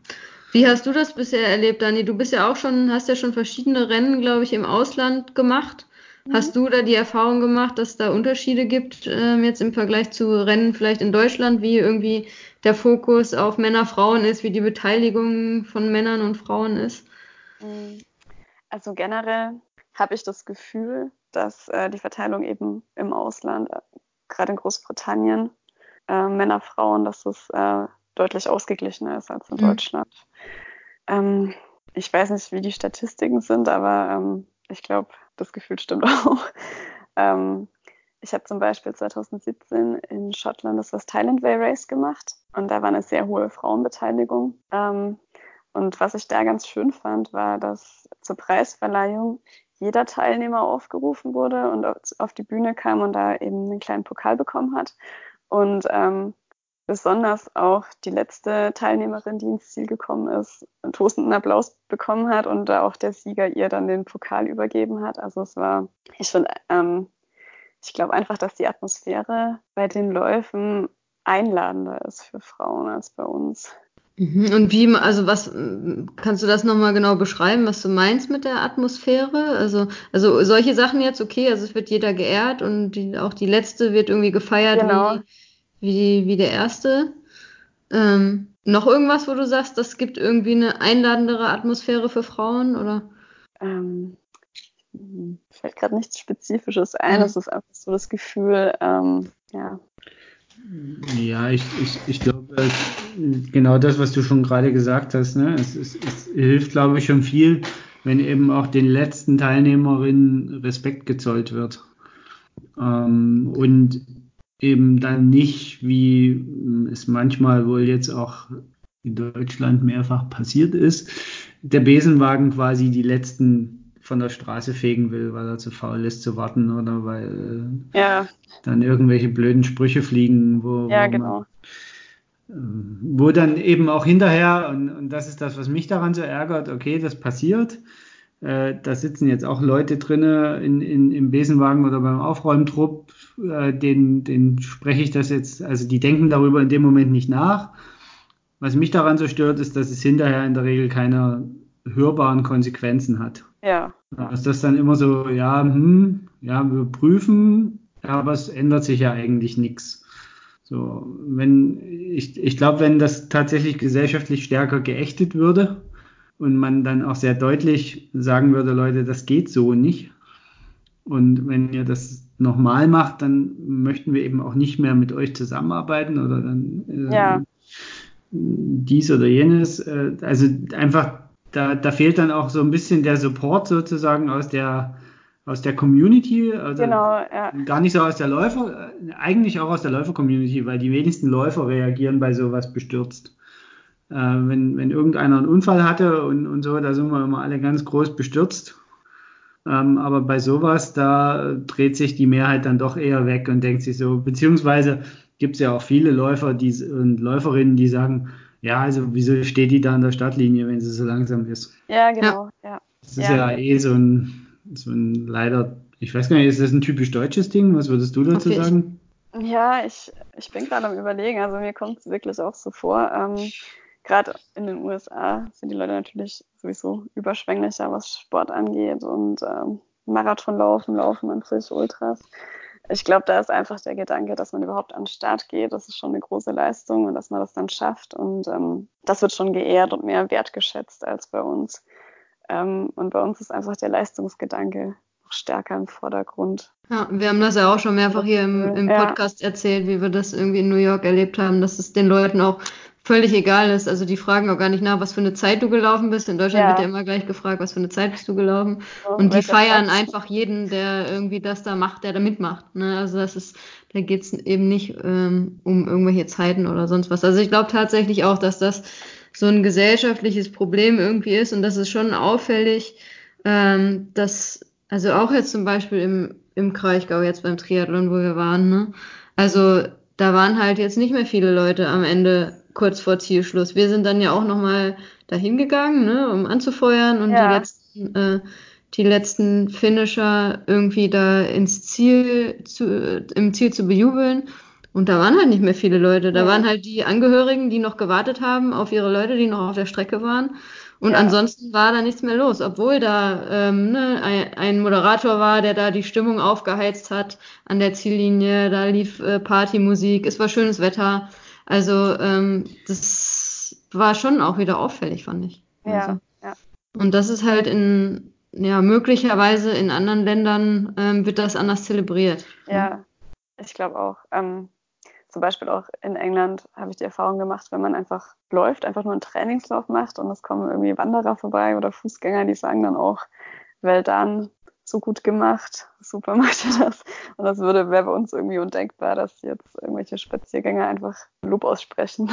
Wie hast du das bisher erlebt, Dani? Du bist ja auch schon, hast ja schon verschiedene Rennen, glaube ich, im Ausland gemacht. Mhm. Hast du da die Erfahrung gemacht, dass da Unterschiede gibt, äh, jetzt im Vergleich zu Rennen vielleicht in Deutschland, wie irgendwie der Fokus auf Männer, Frauen ist, wie die Beteiligung von Männern und Frauen ist? Mm. Also generell habe ich das Gefühl, dass äh, die Verteilung eben im Ausland, äh, gerade in Großbritannien, äh, Männer, Frauen, dass es äh, deutlich ausgeglichener ist als in mhm. Deutschland. Ähm, ich weiß nicht, wie die Statistiken sind, aber ähm, ich glaube, das Gefühl stimmt *laughs* auch. ähm, ich habe zum Beispiel 2017 in Schottland das was Thailand Way Race gemacht und da war eine sehr hohe Frauenbeteiligung. Ähm, und was ich da ganz schön fand, war, dass zur Preisverleihung jeder Teilnehmer aufgerufen wurde und auf die Bühne kam und da eben einen kleinen Pokal bekommen hat. Und ähm, besonders auch die letzte Teilnehmerin, die ins Ziel gekommen ist, einen tosenden Applaus bekommen hat und auch der Sieger ihr dann den Pokal übergeben hat. Also es war, ich finde, ähm, ich glaube einfach, dass die Atmosphäre bei den Läufen einladender ist für Frauen als bei uns. Mhm. Und wie, also was, kannst du das nochmal genau beschreiben, was du meinst mit der Atmosphäre? Also, also solche Sachen jetzt, okay, also es wird jeder geehrt und die, auch die letzte wird irgendwie gefeiert genau. wie, wie, wie der erste. Ähm, noch irgendwas, wo du sagst, das gibt irgendwie eine einladendere Atmosphäre für Frauen, oder? Ähm, fällt gerade nichts Spezifisches ein. Mhm. Es ist einfach so das Gefühl, ähm, ja. Ja, ich, ich, ich glaube, genau das, was du schon gerade gesagt hast, ne? es, es, es hilft, glaube ich, schon viel, wenn eben auch den letzten Teilnehmerinnen Respekt gezollt wird. Ähm, und eben dann nicht, wie es manchmal wohl jetzt auch in Deutschland mehrfach passiert ist, der Besenwagen quasi die letzten von der Straße fegen will, weil er zu faul ist zu warten oder weil ja. dann irgendwelche blöden Sprüche fliegen, wo, ja, wo genau. Man, wo dann eben auch hinterher, und, und das ist das, was mich daran so ärgert, okay, das passiert. Äh, da sitzen jetzt auch Leute drinne in, in, im Besenwagen oder beim Aufräumtrupp, äh, den, den spreche ich das jetzt, also die denken darüber in dem Moment nicht nach. Was mich daran so stört, ist, dass es hinterher in der Regel keine hörbaren Konsequenzen hat. Ja. Dass das dann immer so, ja, hm, ja, wir prüfen, aber es ändert sich ja eigentlich nichts. So, wenn, ich, ich glaube, wenn das tatsächlich gesellschaftlich stärker geächtet würde und man dann auch sehr deutlich sagen würde, Leute, das geht so nicht. Und wenn ihr das nochmal macht, dann möchten wir eben auch nicht mehr mit euch zusammenarbeiten oder dann äh, Ja. dies oder jenes. Äh, also einfach, da, da fehlt dann auch so ein bisschen der Support sozusagen aus der aus der Community, also Genau, ja. gar nicht so aus der Läufer, äh, eigentlich auch aus der Läufer-Community, weil die wenigsten Läufer reagieren bei sowas bestürzt. Äh, wenn, wenn irgendeiner einen Unfall hatte und, und so, da sind wir immer alle ganz groß bestürzt. Ähm, aber bei sowas, da dreht sich die Mehrheit dann doch eher weg und denkt sich so, beziehungsweise gibt es ja auch viele Läufer die, und Läuferinnen, die sagen, ja, also wieso steht die da an der Startlinie, wenn sie so langsam ist? Ja, genau, ja. Das ist ja, Ja. eh so ein, so ein leider, ich weiß gar nicht, ist das ein typisch deutsches Ding? Was würdest du dazu Okay, ich- sagen? Ja, ich, ich bin gerade am Überlegen. Also mir kommt es wirklich auch so vor. Ähm, gerade in den USA sind die Leute natürlich sowieso überschwänglicher, was Sport angeht und ähm, Marathon laufen, laufen an sich Ultras. Ich glaube, da ist einfach der Gedanke, dass man überhaupt an den Start geht. Das ist schon eine große Leistung und dass man das dann schafft. Und ähm, das wird schon geehrt und mehr wertgeschätzt als bei uns. Ähm, und bei uns ist einfach der Leistungsgedanke noch stärker im Vordergrund. Ja, wir haben das ja auch schon mehrfach hier im, im Ja. Podcast erzählt, wie wir das irgendwie in New York erlebt haben, dass es den Leuten auch völlig egal ist. Also die fragen auch gar nicht nach, was für eine Zeit du gelaufen bist. In Deutschland Ja. wird ja immer gleich gefragt, was für eine Zeit bist du gelaufen. So, Und die feiern einfach jeden, der irgendwie das da macht, der da mitmacht. Ne? Also das ist, da geht's eben nicht ähm, um irgendwelche Zeiten oder sonst was. Also ich glaube tatsächlich auch, dass das so ein gesellschaftliches Problem irgendwie ist und das ist schon auffällig, ähm, dass, also auch jetzt zum Beispiel im, im Kraichgau, jetzt beim Triathlon, wo wir waren, ne? Also da waren halt jetzt nicht mehr viele Leute am Ende kurz vor Zielschluss. Wir sind dann ja auch nochmal dahin gegangen, ne, um anzufeuern und Ja. die letzten, äh, die letzten Finisher irgendwie da ins Ziel zu, im Ziel zu bejubeln. Und da waren halt nicht mehr viele Leute. Da Ja. waren halt die Angehörigen, die noch gewartet haben auf ihre Leute, die noch auf der Strecke waren. Und Ja. ansonsten war da nichts mehr los, obwohl da ähm, ne, ein, ein Moderator war, der da die Stimmung aufgeheizt hat an der Ziellinie. Da lief äh, Partymusik, es war schönes Wetter. Also ähm, das war schon auch wieder auffällig, fand ich. Ja, Also. ja. Und das ist halt in, ja, möglicherweise in anderen Ländern ähm, wird das anders zelebriert. Ja, ich glaube auch. Ähm, zum Beispiel auch in England habe ich die Erfahrung gemacht, wenn man einfach läuft, einfach nur einen Trainingslauf macht und es kommen irgendwie Wanderer vorbei oder Fußgänger, die sagen dann auch, well done, so gut gemacht, super macht ihr das. Und das würde, wäre bei uns irgendwie undenkbar, dass jetzt irgendwelche Spaziergänger einfach Lob aussprechen,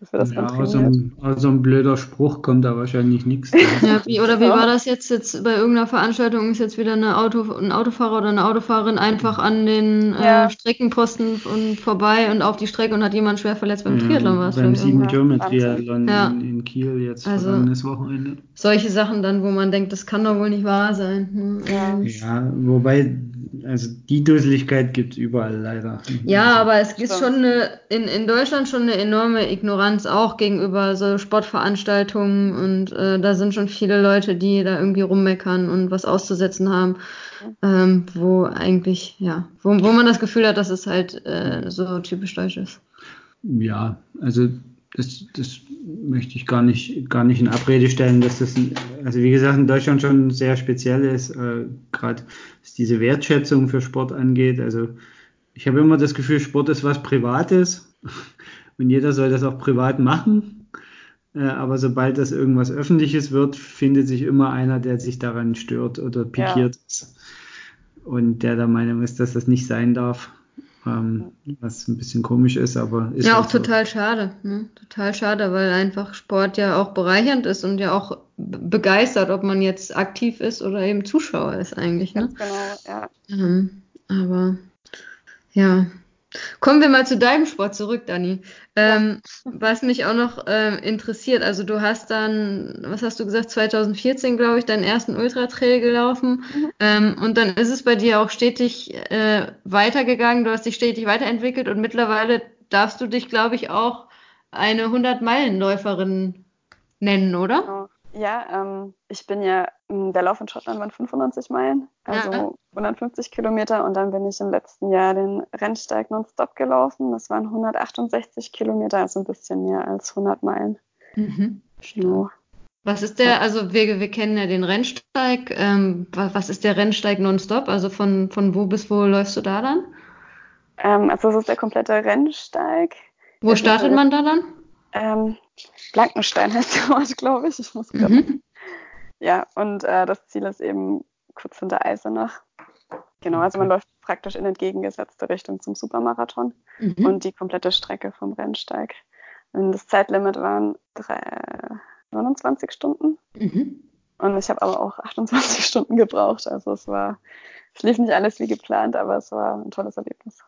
dass wir das Ja, aus einem, aus einem blöder Spruch kommt da wahrscheinlich nichts. *laughs* Ja, wie, oder wie war das jetzt? Jetzt bei irgendeiner Veranstaltung ist jetzt wieder eine Auto, ein Autofahrer oder eine Autofahrerin einfach an den Ja. äh, Streckenposten und vorbei und auf die Strecke und hat jemand schwer verletzt beim Triathlon war es beim vielleicht irgendwann. Sieben Ja, Triathlon Ja. in, in Kiel jetzt Also- vergangenes Wochenende. Solche Sachen dann, wo man denkt, das kann doch wohl nicht wahr sein. ne? Ja. Ja, wobei, also die Dusseligkeit gibt es überall leider. Ja, Also, aber es ist schon eine, in, in Deutschland schon eine enorme Ignoranz auch gegenüber so Sportveranstaltungen und äh, da sind schon viele Leute, die da irgendwie rummeckern und was auszusetzen haben, ähm, wo eigentlich, ja, wo, wo man das Gefühl hat, dass es halt äh, so typisch deutsch ist. Ja, also das, das möchte ich gar nicht, gar nicht in Abrede stellen, dass das, ein, also wie gesagt, in Deutschland schon sehr speziell ist, äh, gerade was diese Wertschätzung für Sport angeht. Also ich habe immer das Gefühl, Sport ist was Privates *laughs* und jeder soll das auch privat machen. Äh, aber sobald das irgendwas Öffentliches wird, findet sich immer einer, der sich daran stört oder pikiert ist und der der Meinung ist, dass das nicht sein darf. Ähm, was ein bisschen komisch ist, aber ist ja, halt auch so. total schade, ne? Total schade, weil einfach Sport ja auch bereichernd ist und ja auch be- begeistert, ob man jetzt aktiv ist oder eben Zuschauer ist eigentlich, ne? Ganz genau, ja. Ähm, aber ja. Kommen wir mal zu deinem Sport zurück, Dani. Ähm, was mich auch noch ähm, interessiert, also du hast dann, was hast du gesagt, 2014, glaube ich, deinen ersten Ultratrail gelaufen. Mhm. Ähm, und dann ist es bei dir auch stetig äh, weitergegangen, du hast dich stetig weiterentwickelt und mittlerweile darfst du dich, glaube ich, auch eine 100-Meilen-Läuferin nennen, oder? Ja, ähm, ich bin ja, m, der Lauf in Schottland waren 95 Meilen, also Ja. 150 Kilometer und dann bin ich im letzten Jahr den Rennsteig nonstop gelaufen. Das waren 168 Kilometer, also ein bisschen mehr als 100 Meilen. Mhm. Genau. Was ist der, also wir, wir kennen ja den Rennsteig. Ähm, was, was ist der Rennsteig nonstop? Also von, von wo bis wo läufst du da dann? Ähm, also das ist der komplette Rennsteig. Wo startet man da dann? Ähm, Blankenstein heißt der Ort, *laughs* glaube ich. Ich muss mhm. Ja, und äh, das Ziel ist eben kurz hinter Eisenach. Genau, also man läuft praktisch in entgegengesetzte Richtung zum Supermarathon mhm. und die komplette Strecke vom Rennsteig. Und das Zeitlimit waren drei, 29 Stunden. Mhm. Und ich habe aber auch *laughs* 28 Stunden gebraucht. Also es war, es lief nicht alles wie geplant, aber es war ein tolles Erlebnis.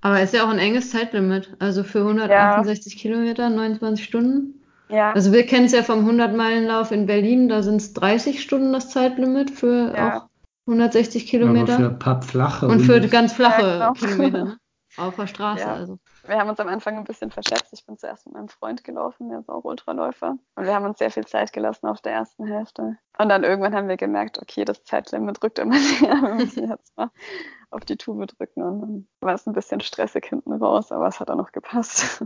Aber ist ja auch ein enges Zeitlimit. Also für 168 ja. Kilometer, 29 Stunden. Ja. Also wir kennen es ja vom 100-Meilen-Lauf in Berlin, da sind es 30 Stunden das Zeitlimit für ja. auch 160 Kilometer. Aber für ein paar flache. Und für ganz flache ja, genau. Kilometer, ne? *laughs* Auf der Straße ja. also. Wir haben uns am Anfang ein bisschen verschätzt. Ich bin zuerst mit meinem Freund gelaufen, der ist auch Ultraläufer. Und wir haben uns sehr viel Zeit gelassen auf der ersten Hälfte. Und dann irgendwann haben wir gemerkt, okay, das Zeitlimit drückt immer *laughs* näher. Wir müssen jetzt mal auf die Tube drücken. Und dann war es ein bisschen stressig hinten raus, aber es hat auch noch gepasst.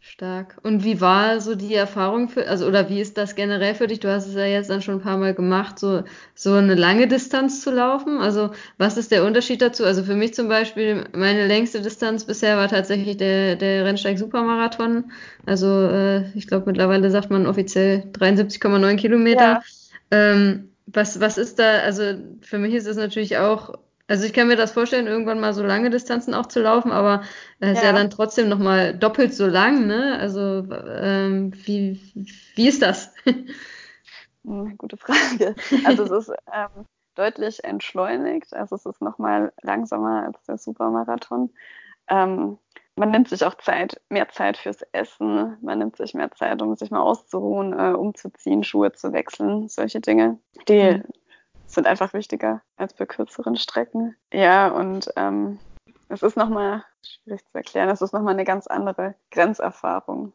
Stark. Und wie war so die Erfahrung für, also oder wie ist das generell für dich? Du hast es ja jetzt dann schon ein paar Mal gemacht, so, so eine lange Distanz zu laufen. Also was ist der Unterschied dazu? Also für mich zum Beispiel, meine längste Distanz bisher war tatsächlich der, der Rennsteig Supermarathon. Also äh, ich glaube mittlerweile sagt man offiziell 73,9 Kilometer. Ja. Ähm, was, was ist da, also für mich ist es natürlich auch also ich kann mir das vorstellen, irgendwann mal so lange Distanzen auch zu laufen, aber es ja. ist ja dann trotzdem nochmal doppelt so lang, ne? Also ähm, wie, wie ist das? *laughs* Hm, gute Frage. Also es ist ähm, deutlich entschleunigt, also es ist nochmal langsamer als der Supermarathon. Ähm, man nimmt sich auch Zeit, mehr Zeit fürs Essen, man nimmt sich mehr Zeit, um sich mal auszuruhen, äh, umzuziehen, Schuhe zu wechseln, solche Dinge, die mhm sind einfach wichtiger als bei kürzeren Strecken. Ja, und ähm, es ist nochmal schwierig zu erklären, es ist nochmal eine ganz andere Grenzerfahrung,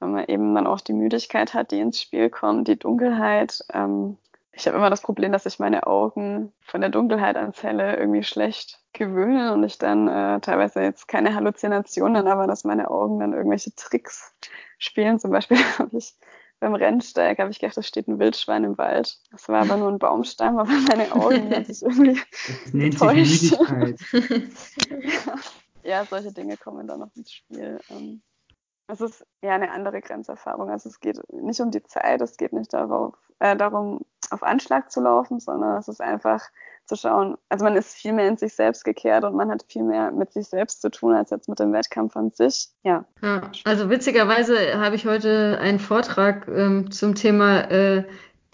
wenn man eben dann auch die Müdigkeit hat, die ins Spiel kommt, die Dunkelheit. Ähm, ich habe immer das Problem, dass sich meine Augen von der Dunkelheit ans Helle irgendwie schlecht gewöhnen und ich dann äh, teilweise jetzt keine Halluzinationen, aber dass meine Augen dann irgendwelche Tricks spielen. Zum Beispiel *laughs* habe ich beim Rennsteig habe ich gedacht, da steht ein Wildschwein im Wald. Das war aber nur ein Baumstamm, aber meine Augen haben sich irgendwie das nennt sich ja. *laughs* ja, solche Dinge kommen dann noch ins Spiel. Ähm, es ist ja eine andere Grenzerfahrung. Also es geht nicht um die Zeit, es geht nicht darauf, äh, darum, auf Anschlag zu laufen, sondern es ist einfach zu schauen. Also man ist viel mehr in sich selbst gekehrt und man hat viel mehr mit sich selbst zu tun als jetzt mit dem Wettkampf an sich. Ja. ja also witzigerweise habe ich heute einen Vortrag ähm, zum Thema äh,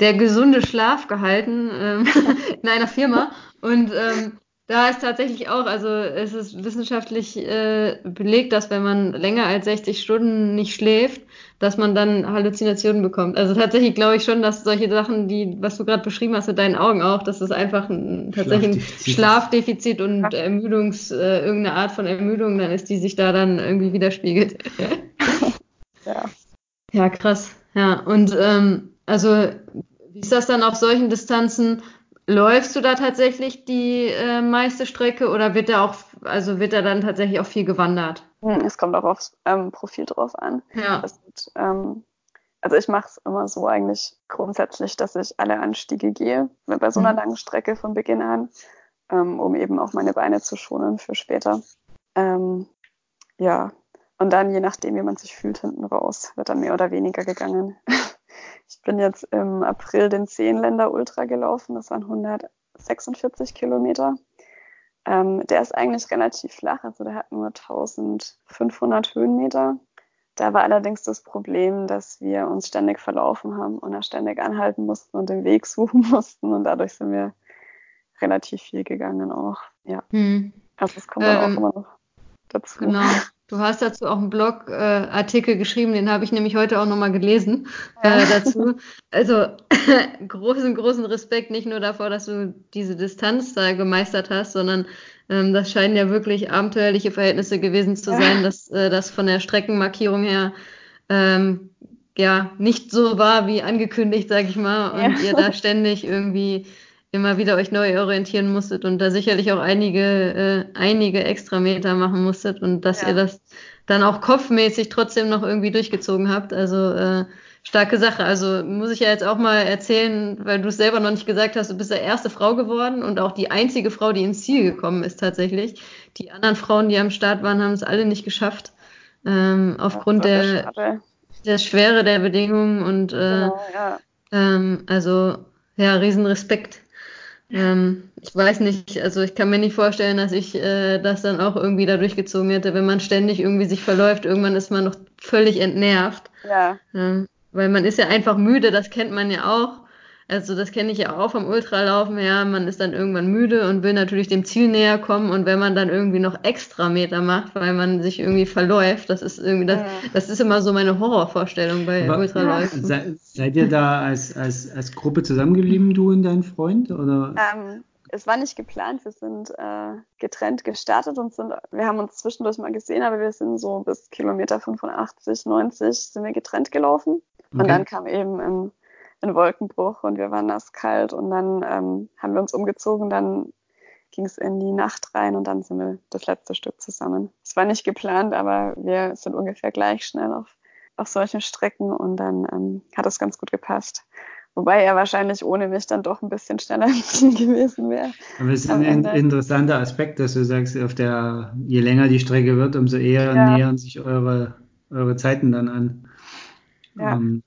der gesunde Schlaf gehalten ähm, *laughs* in einer Firma und ähm, da ist tatsächlich auch, also es ist wissenschaftlich äh, belegt, dass wenn man länger als 60 Stunden nicht schläft, dass man dann Halluzinationen bekommt. Also tatsächlich glaube ich schon, dass solche Sachen, die, was du gerade beschrieben hast mit deinen Augen auch, dass es einfach ein, tatsächlich ein Schlafdefizit und Ermüdungs, äh, irgendeine Art von Ermüdung dann ist, die sich da dann irgendwie widerspiegelt. *laughs* ja. Ja, krass. Ja, und ähm, also wie ist das dann auf solchen Distanzen? Läufst du da tatsächlich die äh, meiste Strecke oder wird da auch, also wird da dann tatsächlich auch viel gewandert? Hm, es kommt auch aufs ähm, Profil drauf an. Ja. Wird, ähm, also ich mache es immer so eigentlich grundsätzlich, dass ich alle Anstiege gehe, bei so einer mhm. langen Strecke von Beginn an, ähm, um eben auch meine Beine zu schonen für später. Ähm, ja, und dann je nachdem, wie man sich fühlt hinten raus, wird dann mehr oder weniger gegangen. *laughs* Ich bin jetzt im April den Zehnländer Ultra gelaufen. Das waren 146 Kilometer. Ähm, der ist eigentlich relativ flach, also der hat nur 1500 Höhenmeter. Da war allerdings das Problem, dass wir uns ständig verlaufen haben und da ständig anhalten mussten und den Weg *laughs* suchen mussten und dadurch sind wir relativ viel gegangen auch. Ja. Hm. Also es kommt ähm, dann auch immer noch dazu. Genau. Du hast dazu auch einen Blogartikel äh, geschrieben, den habe ich nämlich heute auch nochmal gelesen äh, dazu. Also *laughs* großen, großen Respekt nicht nur davor, dass du diese Distanz da gemeistert hast, sondern ähm, das scheinen ja wirklich abenteuerliche Verhältnisse gewesen zu sein, dass äh, das von der Streckenmarkierung her ähm, ja nicht so war wie angekündigt, sag ich mal, und ja. ihr da ständig irgendwie immer wieder euch neu orientieren musstet und da sicherlich auch einige, äh, einige extra Meter machen musstet und dass ja. ihr das dann auch kopfmäßig trotzdem noch irgendwie durchgezogen habt. Also äh, starke Sache. Also muss ich ja jetzt auch mal erzählen, weil du es selber noch nicht gesagt hast, du bist der erste Frau geworden und auch die einzige Frau, die ins Ziel gekommen ist tatsächlich. Die anderen Frauen, die am Start waren, haben es alle nicht geschafft. Ähm, aufgrund der, der Schwere der Bedingungen und äh, genau, ja. ähm, also ja, riesen Respekt. Ähm, ich weiß nicht, also ich kann mir nicht vorstellen, dass ich äh, das dann auch irgendwie da durchgezogen hätte, wenn man ständig irgendwie sich verläuft. Irgendwann ist man noch völlig entnervt. Ja. Ähm, weil man ist ja einfach müde, das kennt man ja auch. Also das kenne ich ja auch vom Ultralaufen her. Man ist dann irgendwann müde und will natürlich dem Ziel näher kommen. Und wenn man dann irgendwie noch extra Meter macht, weil man sich irgendwie verläuft, das ist irgendwie das, das ist immer so meine Horrorvorstellung bei Aber, Ultraläufen. Se, seid ihr da als, als, als Gruppe zusammengeblieben, du und dein Freund? Oder? Ähm, es war nicht geplant. Wir sind äh, getrennt gestartet und sind, wir haben uns zwischendurch mal gesehen, aber wir sind so bis Kilometer 85, 90 sind wir getrennt gelaufen. Und okay. dann kam eben ein, ein, Wolkenbruch und wir waren nass kalt und dann ähm, haben wir uns umgezogen, dann ging es in die Nacht rein und dann sind wir das letzte Stück zusammen. Es war nicht geplant, aber wir sind ungefähr gleich schnell auf, auf solchen Strecken und dann ähm, hat es ganz gut gepasst. Wobei er wahrscheinlich ohne mich dann doch ein bisschen schneller im *laughs* Ziel gewesen wäre. Aber es ist ein Ende. interessanter Aspekt, dass du sagst, auf der, je länger die Strecke wird, umso eher ja. nähern sich eure, eure Zeiten dann an. Ja. Ähm,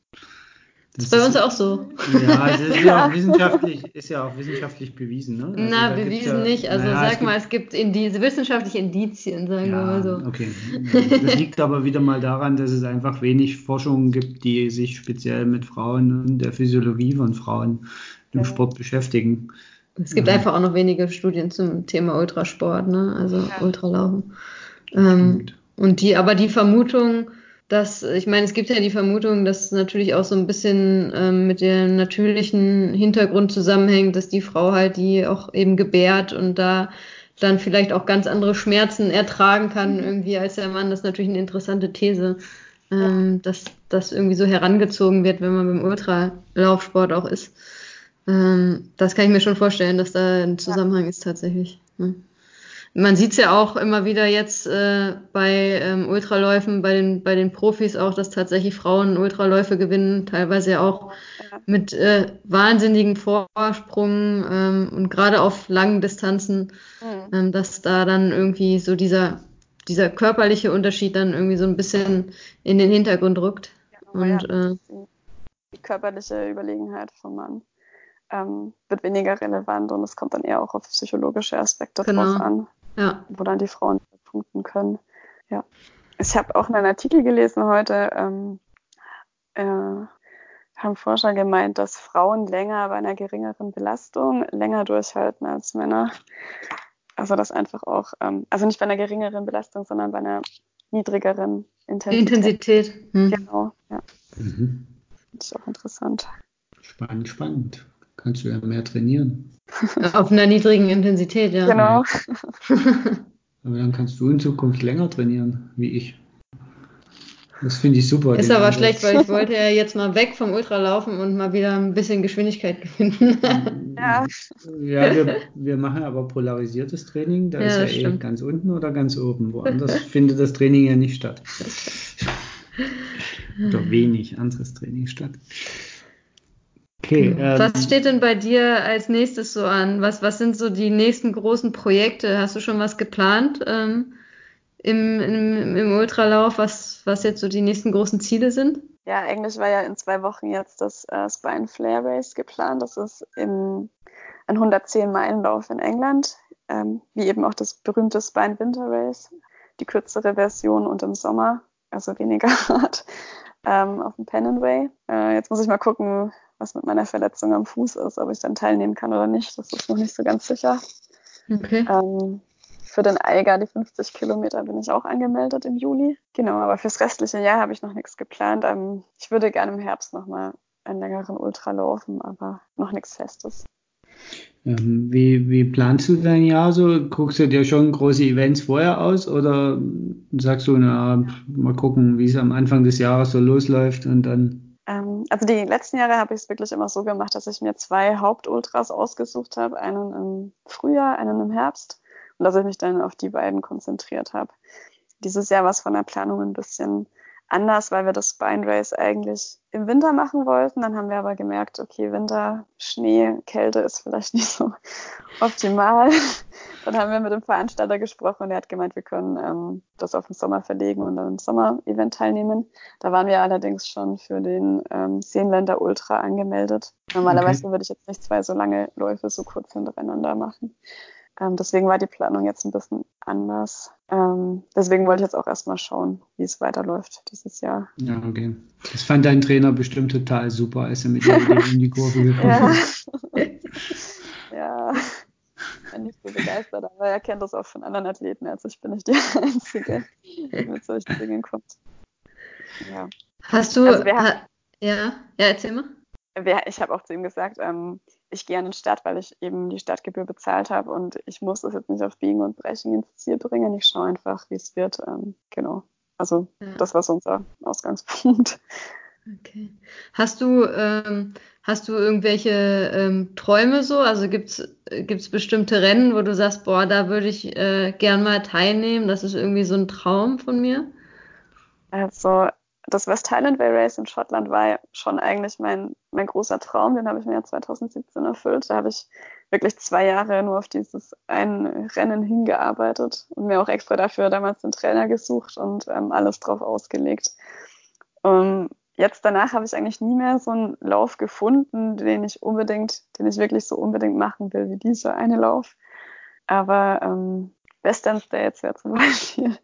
das ist bei uns auch so. Ja, es ist *laughs* ja auch wissenschaftlich, ist ja auch wissenschaftlich bewiesen. Ne? Also Na, bewiesen ja, nicht. Also naja, sag mal, es gibt Indi wissenschaftliche Indizien, sagen ja, wir mal so. Okay. Das liegt aber wieder mal daran, dass es einfach wenig Forschungen gibt, die sich speziell mit Frauen und der Physiologie von Frauen im ja. Sport beschäftigen. Es gibt einfach auch noch wenige Studien zum Thema Ultrasport, ne? also Ultralaufen. Ähm, und die, aber die Vermutung, dass, ich meine, es gibt ja die Vermutung, dass natürlich auch so ein bisschen ähm, mit dem natürlichen Hintergrund zusammenhängt, dass die Frau halt die auch eben gebärt und da dann vielleicht auch ganz andere Schmerzen ertragen kann irgendwie als der Mann. Das ist natürlich eine interessante These, ähm, dass das irgendwie so herangezogen wird, wenn man beim Ultralaufsport auch ist. Ähm, das kann ich mir schon vorstellen, dass da ein Zusammenhang ist tatsächlich. Ne? Man sieht es ja auch immer wieder jetzt äh, bei ähm, Ultraläufen, bei den, bei den Profis auch, dass tatsächlich Frauen Ultraläufe gewinnen, teilweise ja auch mit äh, wahnsinnigen Vorsprungen ähm, und gerade auf langen Distanzen, mhm. ähm, dass da dann irgendwie so dieser, dieser körperliche Unterschied dann irgendwie so ein bisschen in den Hintergrund rückt. Ja, und, ja, äh, die körperliche Überlegenheit vom Mann ähm, wird weniger relevant und es kommt dann eher auch auf psychologische Aspekte genau. drauf an ja. wo dann die Frauen punkten können. Ja. Ich habe auch einen Artikel gelesen heute, ähm, äh, haben Forscher gemeint, dass Frauen länger bei einer geringeren Belastung länger durchhalten als Männer. Also das einfach auch, ähm, also nicht bei einer geringeren Belastung, sondern bei einer niedrigeren Intensität. Intensität. Hm. Genau, ja. Mhm. Das ist auch interessant. Spannend, spannend. Kannst du ja mehr trainieren. *laughs* Auf einer niedrigen Intensität, ja. Genau. *laughs* Aber dann kannst du in Zukunft länger trainieren, wie ich. Das finde ich super. Ist aber Ansatz. schlecht, weil ich wollte ja jetzt mal weg vom Ultralaufen und mal wieder ein bisschen Geschwindigkeit gewinnen. *laughs* ja, ja wir, wir, machen aber polarisiertes Training. Da ja, ist ja eh ganz unten oder ganz oben. Woanders findet das Training ja nicht statt. oder wenig anderes Training statt. Okay. Ähm, was steht denn bei dir als nächstes so an? Was, was sind so die nächsten großen Projekte? Hast du schon was geplant ähm, im, im, im Ultralauf, was, was jetzt so die nächsten großen Ziele sind? Ja, eigentlich war ja in zwei Wochen jetzt das äh, Spine Flare Race geplant. Das ist im, ein 110-Meilen-Lauf in England, ähm, wie eben auch das berühmte Spine Winter Race, die kürzere Version und im Sommer, also weniger *laughs* hart, ähm, auf dem Pennonway. Äh, jetzt muss ich mal gucken, was mit meiner Verletzung am Fuß ist, ob ich dann teilnehmen kann oder nicht. Das ist noch nicht so ganz sicher. Okay. Ähm, für den Eiger, die 50 Kilometer, bin ich auch angemeldet im Juli. Genau, aber fürs restliche Jahr habe ich noch nichts geplant. Ähm, ich würde gerne im Herbst nochmal einen längeren Ultra laufen, aber noch nichts Festes. Ähm, wie, wie planst du dein Jahr so? Guckst du dir schon große Events vorher aus oder sagst du, na, mal gucken, wie es am Anfang des Jahres so losläuft und dann ähm, also die letzten Jahre habe ich es wirklich immer so gemacht, dass ich mir zwei Hauptultras ausgesucht habe, einen im Frühjahr, einen im Herbst und dass ich mich dann auf die beiden konzentriert habe. Dieses Jahr war es von der Planung ein bisschen anders, weil wir das Spine Race eigentlich im Winter machen wollten. Dann haben wir aber gemerkt, okay, Winter, Schnee, Kälte ist vielleicht *laughs* nicht so optimal. Dann haben wir mit dem Veranstalter gesprochen und er hat gemeint, wir können ähm, das auf den Sommer verlegen und dann im Sommer-Event teilnehmen. Da waren wir allerdings schon für den ähm, Seenländer Ultra angemeldet. Normalerweise okay. würde ich jetzt nicht zwei so lange Läufe so kurz hintereinander machen. Ähm, deswegen war die Planung jetzt ein bisschen anders. Ähm, deswegen wollte ich jetzt auch erstmal schauen, wie es weiterläuft dieses Jahr. Ja, okay. Das fand dein Trainer bestimmt total super, als er mit dir *laughs* in die Kurve gekommen ist. *laughs* ja. ja. *laughs* nicht so begeistert, aber er kennt das auch von anderen Athleten, also ich bin nicht die *laughs* Einzige, die mit solchen Dingen kommt. Ja. Hast du, also haben, ja, ja, erzähl mal. Ich habe auch zu ihm gesagt, ähm, ich gehe an den Start, weil ich eben die Stadtgebühr bezahlt habe und ich muss das jetzt nicht auf Biegen und Brechen ins Ziel bringen. Ich schaue einfach, wie es wird. Ähm, genau. Also ja. das war so unser Ausgangspunkt. Okay. Hast du, ähm, hast du irgendwelche ähm, Träume so? Also gibt es bestimmte Rennen, wo du sagst, boah, da würde ich äh, gern mal teilnehmen? Das ist irgendwie so ein Traum von mir? Also das West Highland Way Race in Schottland war schon eigentlich mein, mein großer Traum. Den habe ich mir ja 2017 erfüllt. Da habe ich wirklich zwei Jahre nur auf dieses ein Rennen hingearbeitet und mir auch extra dafür damals einen Trainer gesucht und ähm, alles drauf ausgelegt. Und jetzt danach habe ich eigentlich nie mehr so einen Lauf gefunden, den ich unbedingt, den ich wirklich so unbedingt machen will wie dieser eine Lauf. Aber ähm, Western States wäre zum *laughs* Beispiel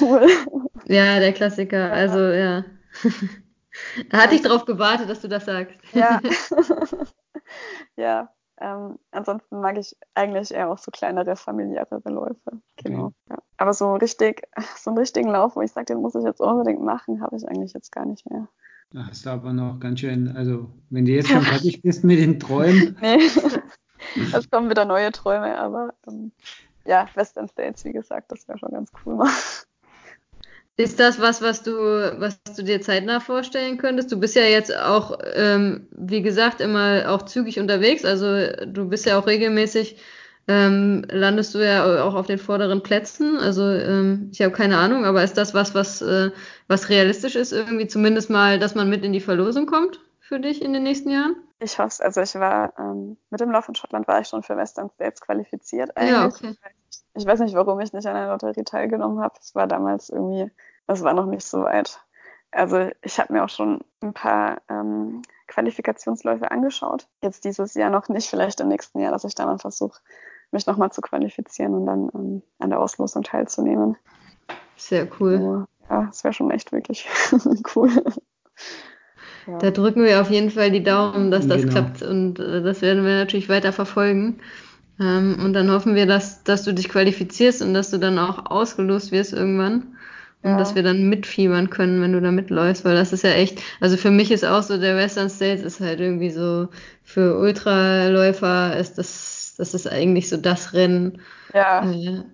cool. Ja, der Klassiker. Ja. Also, ja. *laughs* da hatte ich drauf gewartet, dass du das sagst. Ja. *laughs* ja. Ähm, ansonsten mag ich eigentlich eher auch so kleinere, familiärere Läufe. Genau. Okay. Ja. Aber so richtig, *laughs* so einen richtigen Lauf, wo ich sage, den muss ich jetzt unbedingt machen, habe ich eigentlich jetzt gar nicht mehr. Hast du aber noch ganz schön, also wenn du jetzt schon *laughs* fertig bist mit den Träumen. nee, *laughs* es kommen wieder neue Träume, aber ähm, ja, Western States, wie gesagt, das wäre schon ganz cool. Ist das was, was du, was du dir zeitnah vorstellen könntest? Du bist ja jetzt auch, ähm, wie gesagt, immer auch zügig unterwegs. Also du bist ja auch regelmäßig, ähm, landest du ja auch auf den vorderen Plätzen. Also ähm, ich habe keine Ahnung, aber ist das was, was, äh, was realistisch ist, irgendwie zumindest mal, dass man mit in die Verlosung kommt für dich in den nächsten Jahren? Ich hoffe es. Also ich war ähm, mit dem Lauf in Schottland war ich schon für Western States qualifiziert eigentlich. Ja, okay. Ich weiß nicht, warum ich nicht an der Lotterie teilgenommen habe. Es war damals irgendwie, es war noch nicht so weit. Also ich habe mir auch schon ein paar ähm, Qualifikationsläufe angeschaut. Jetzt dieses Jahr noch nicht, vielleicht im nächsten Jahr, dass ich dann versuche, mich nochmal zu qualifizieren und dann ähm, an der Auslosung teilzunehmen. Sehr cool. Ja, es wäre schon echt wirklich *laughs* cool. Ja. Da drücken wir auf jeden Fall die Daumen, dass das genau. klappt und äh, das werden wir natürlich weiter verfolgen. Ähm, und dann hoffen wir, dass, dass du dich qualifizierst und dass du dann auch ausgelost wirst irgendwann. Und ja. dass wir dann mitfiebern können, wenn du da mitläufst, weil das ist ja echt, also für mich ist auch so, der Western States ist halt irgendwie so, für Ultraläufer ist das, das ist eigentlich so das Rennen, ja. äh,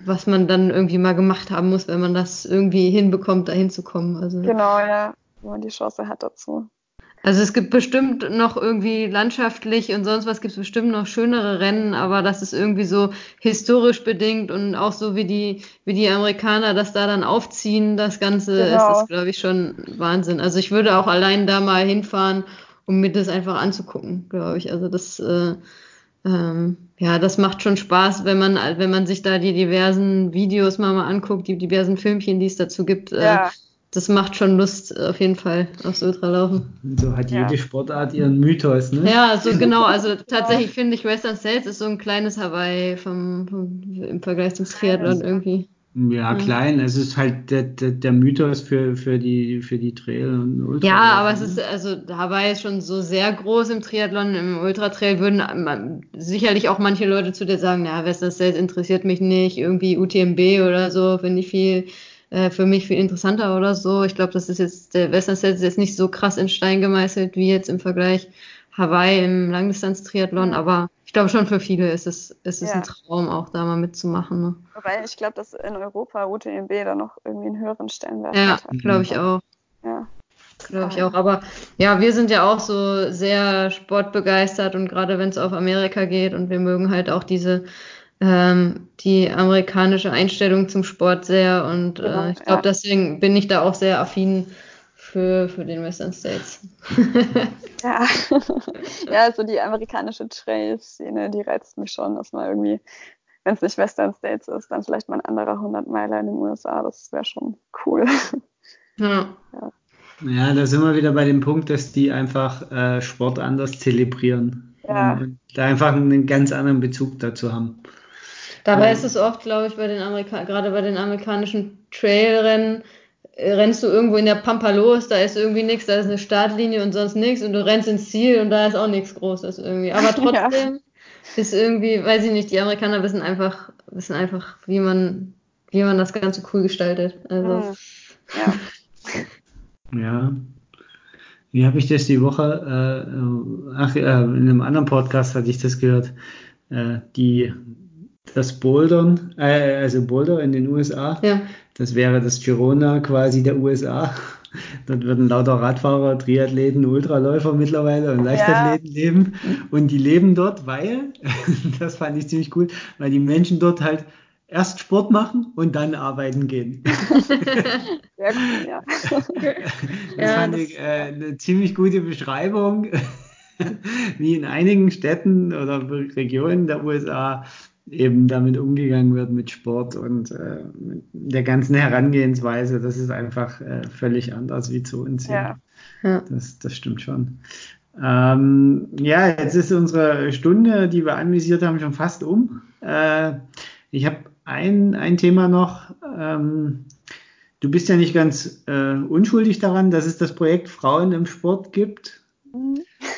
was man dann irgendwie mal gemacht haben muss, wenn man das irgendwie hinbekommt, da hinzukommen. Also, genau, ja, wo man die Chance hat dazu. Also es gibt bestimmt noch irgendwie landschaftlich und sonst was gibt es bestimmt noch schönere Rennen, aber das ist irgendwie so historisch bedingt und auch so wie die, wie die Amerikaner das da dann aufziehen, das Ganze genau. ist das, glaube ich, schon Wahnsinn. Also ich würde auch allein da mal hinfahren, um mir das einfach anzugucken, glaube ich. Also das, äh, ähm, ja, das macht schon Spaß, wenn man, wenn man sich da die diversen Videos mal, mal anguckt, die diversen Filmchen, die es dazu gibt. Äh, ja. Äh, das macht schon Lust, auf jeden Fall aufs Ultralaufen. So hat jede ja. Sportart ihren Mythos, ne? Ja, so *laughs* genau. Also tatsächlich finde ich Western States ist so ein kleines Hawaii vom, vom im Vergleich zum Triathlon irgendwie. Ja, klein. Es ist halt der, der, der, Mythos für, für die, für die Trail und Ultra. Ja, aber es ist, also Hawaii ist schon so sehr groß im Triathlon. Im Ultratrail würden man, sicherlich auch manche Leute zu dir sagen, na, Western States interessiert mich nicht. Irgendwie UTMB oder so, finde ich viel äh, für mich viel interessanter oder so. Ich glaube, das ist jetzt, der Western States ist jetzt nicht so krass in Stein gemeißelt wie jetzt im Vergleich Hawaii im Langdistanz-Triathlon, aber ich glaube schon für viele ist es, ist es ja. ein Traum, auch da mal mitzumachen. Ne? Wobei ich glaube, dass in Europa UTMB da noch irgendwie einen höheren Stellenwert ja, hat. Ja, glaube ich auch. Ja. Glaube ich auch. Aber ja, wir sind ja auch so sehr sportbegeistert und gerade wenn es auf Amerika geht und wir mögen halt auch diese ähm, die amerikanische Einstellung zum Sport sehr und äh, ich glaube, deswegen bin ich da auch sehr affin für, für den Western States. *laughs* ja. *laughs* ja, also die amerikanische Trail-Szene, die reizt mich schon, dass man irgendwie, wenn es nicht Western States ist, dann vielleicht mal ein anderer 100 Meiler in den USA, das wäre schon cool. Ja. ja. Ja, da sind wir wieder bei dem Punkt, dass die einfach äh, Sport anders zelebrieren. Ja. Und da einfach einen ganz anderen Bezug dazu haben. Dabei ist es oft, glaube ich, bei den Amerika gerade bei den amerikanischen Trailrennen, äh, rennst du irgendwo in der Pampa los, da ist irgendwie nichts, da ist eine Startlinie und sonst nichts und du rennst ins Ziel und da ist auch nichts Großes irgendwie. Aber *laughs* trotzdem ja. ist irgendwie, weiß ich nicht, die Amerikaner wissen einfach, wissen einfach, wie man, wie man das Ganze cool gestaltet. Also. Ja. *laughs* Ja. Wie habe ich das die Woche? Äh, ach, äh, in einem anderen Podcast hatte ich das gehört. Äh, die, das Bouldern, äh, also Boulder in den USA, ja. das wäre das Girona quasi der USA. Dort würden lauter Radfahrer, Triathleten, Ultraläufer mittlerweile und Leichtathleten ja. leben. Und die leben dort, weil, *laughs* das fand ich ziemlich cool, weil die Menschen dort halt erst Sport machen und dann arbeiten gehen. *laughs* Sehr ja. Das ja, fand das, ich äh, eine ziemlich gute Beschreibung, *laughs* wie in einigen Städten oder Regionen der USA eben damit umgegangen wird mit Sport und äh, mit der ganzen Herangehensweise. Das ist einfach äh, völlig anders wie zu uns hier. Ja. Das, das stimmt schon. Ähm, ja, jetzt ist unsere Stunde, die wir anvisiert haben, schon fast um. Äh, ich habe ein, ein Thema noch. Ähm, du bist ja nicht ganz äh, unschuldig daran, dass es das Projekt Frauen im Sport gibt.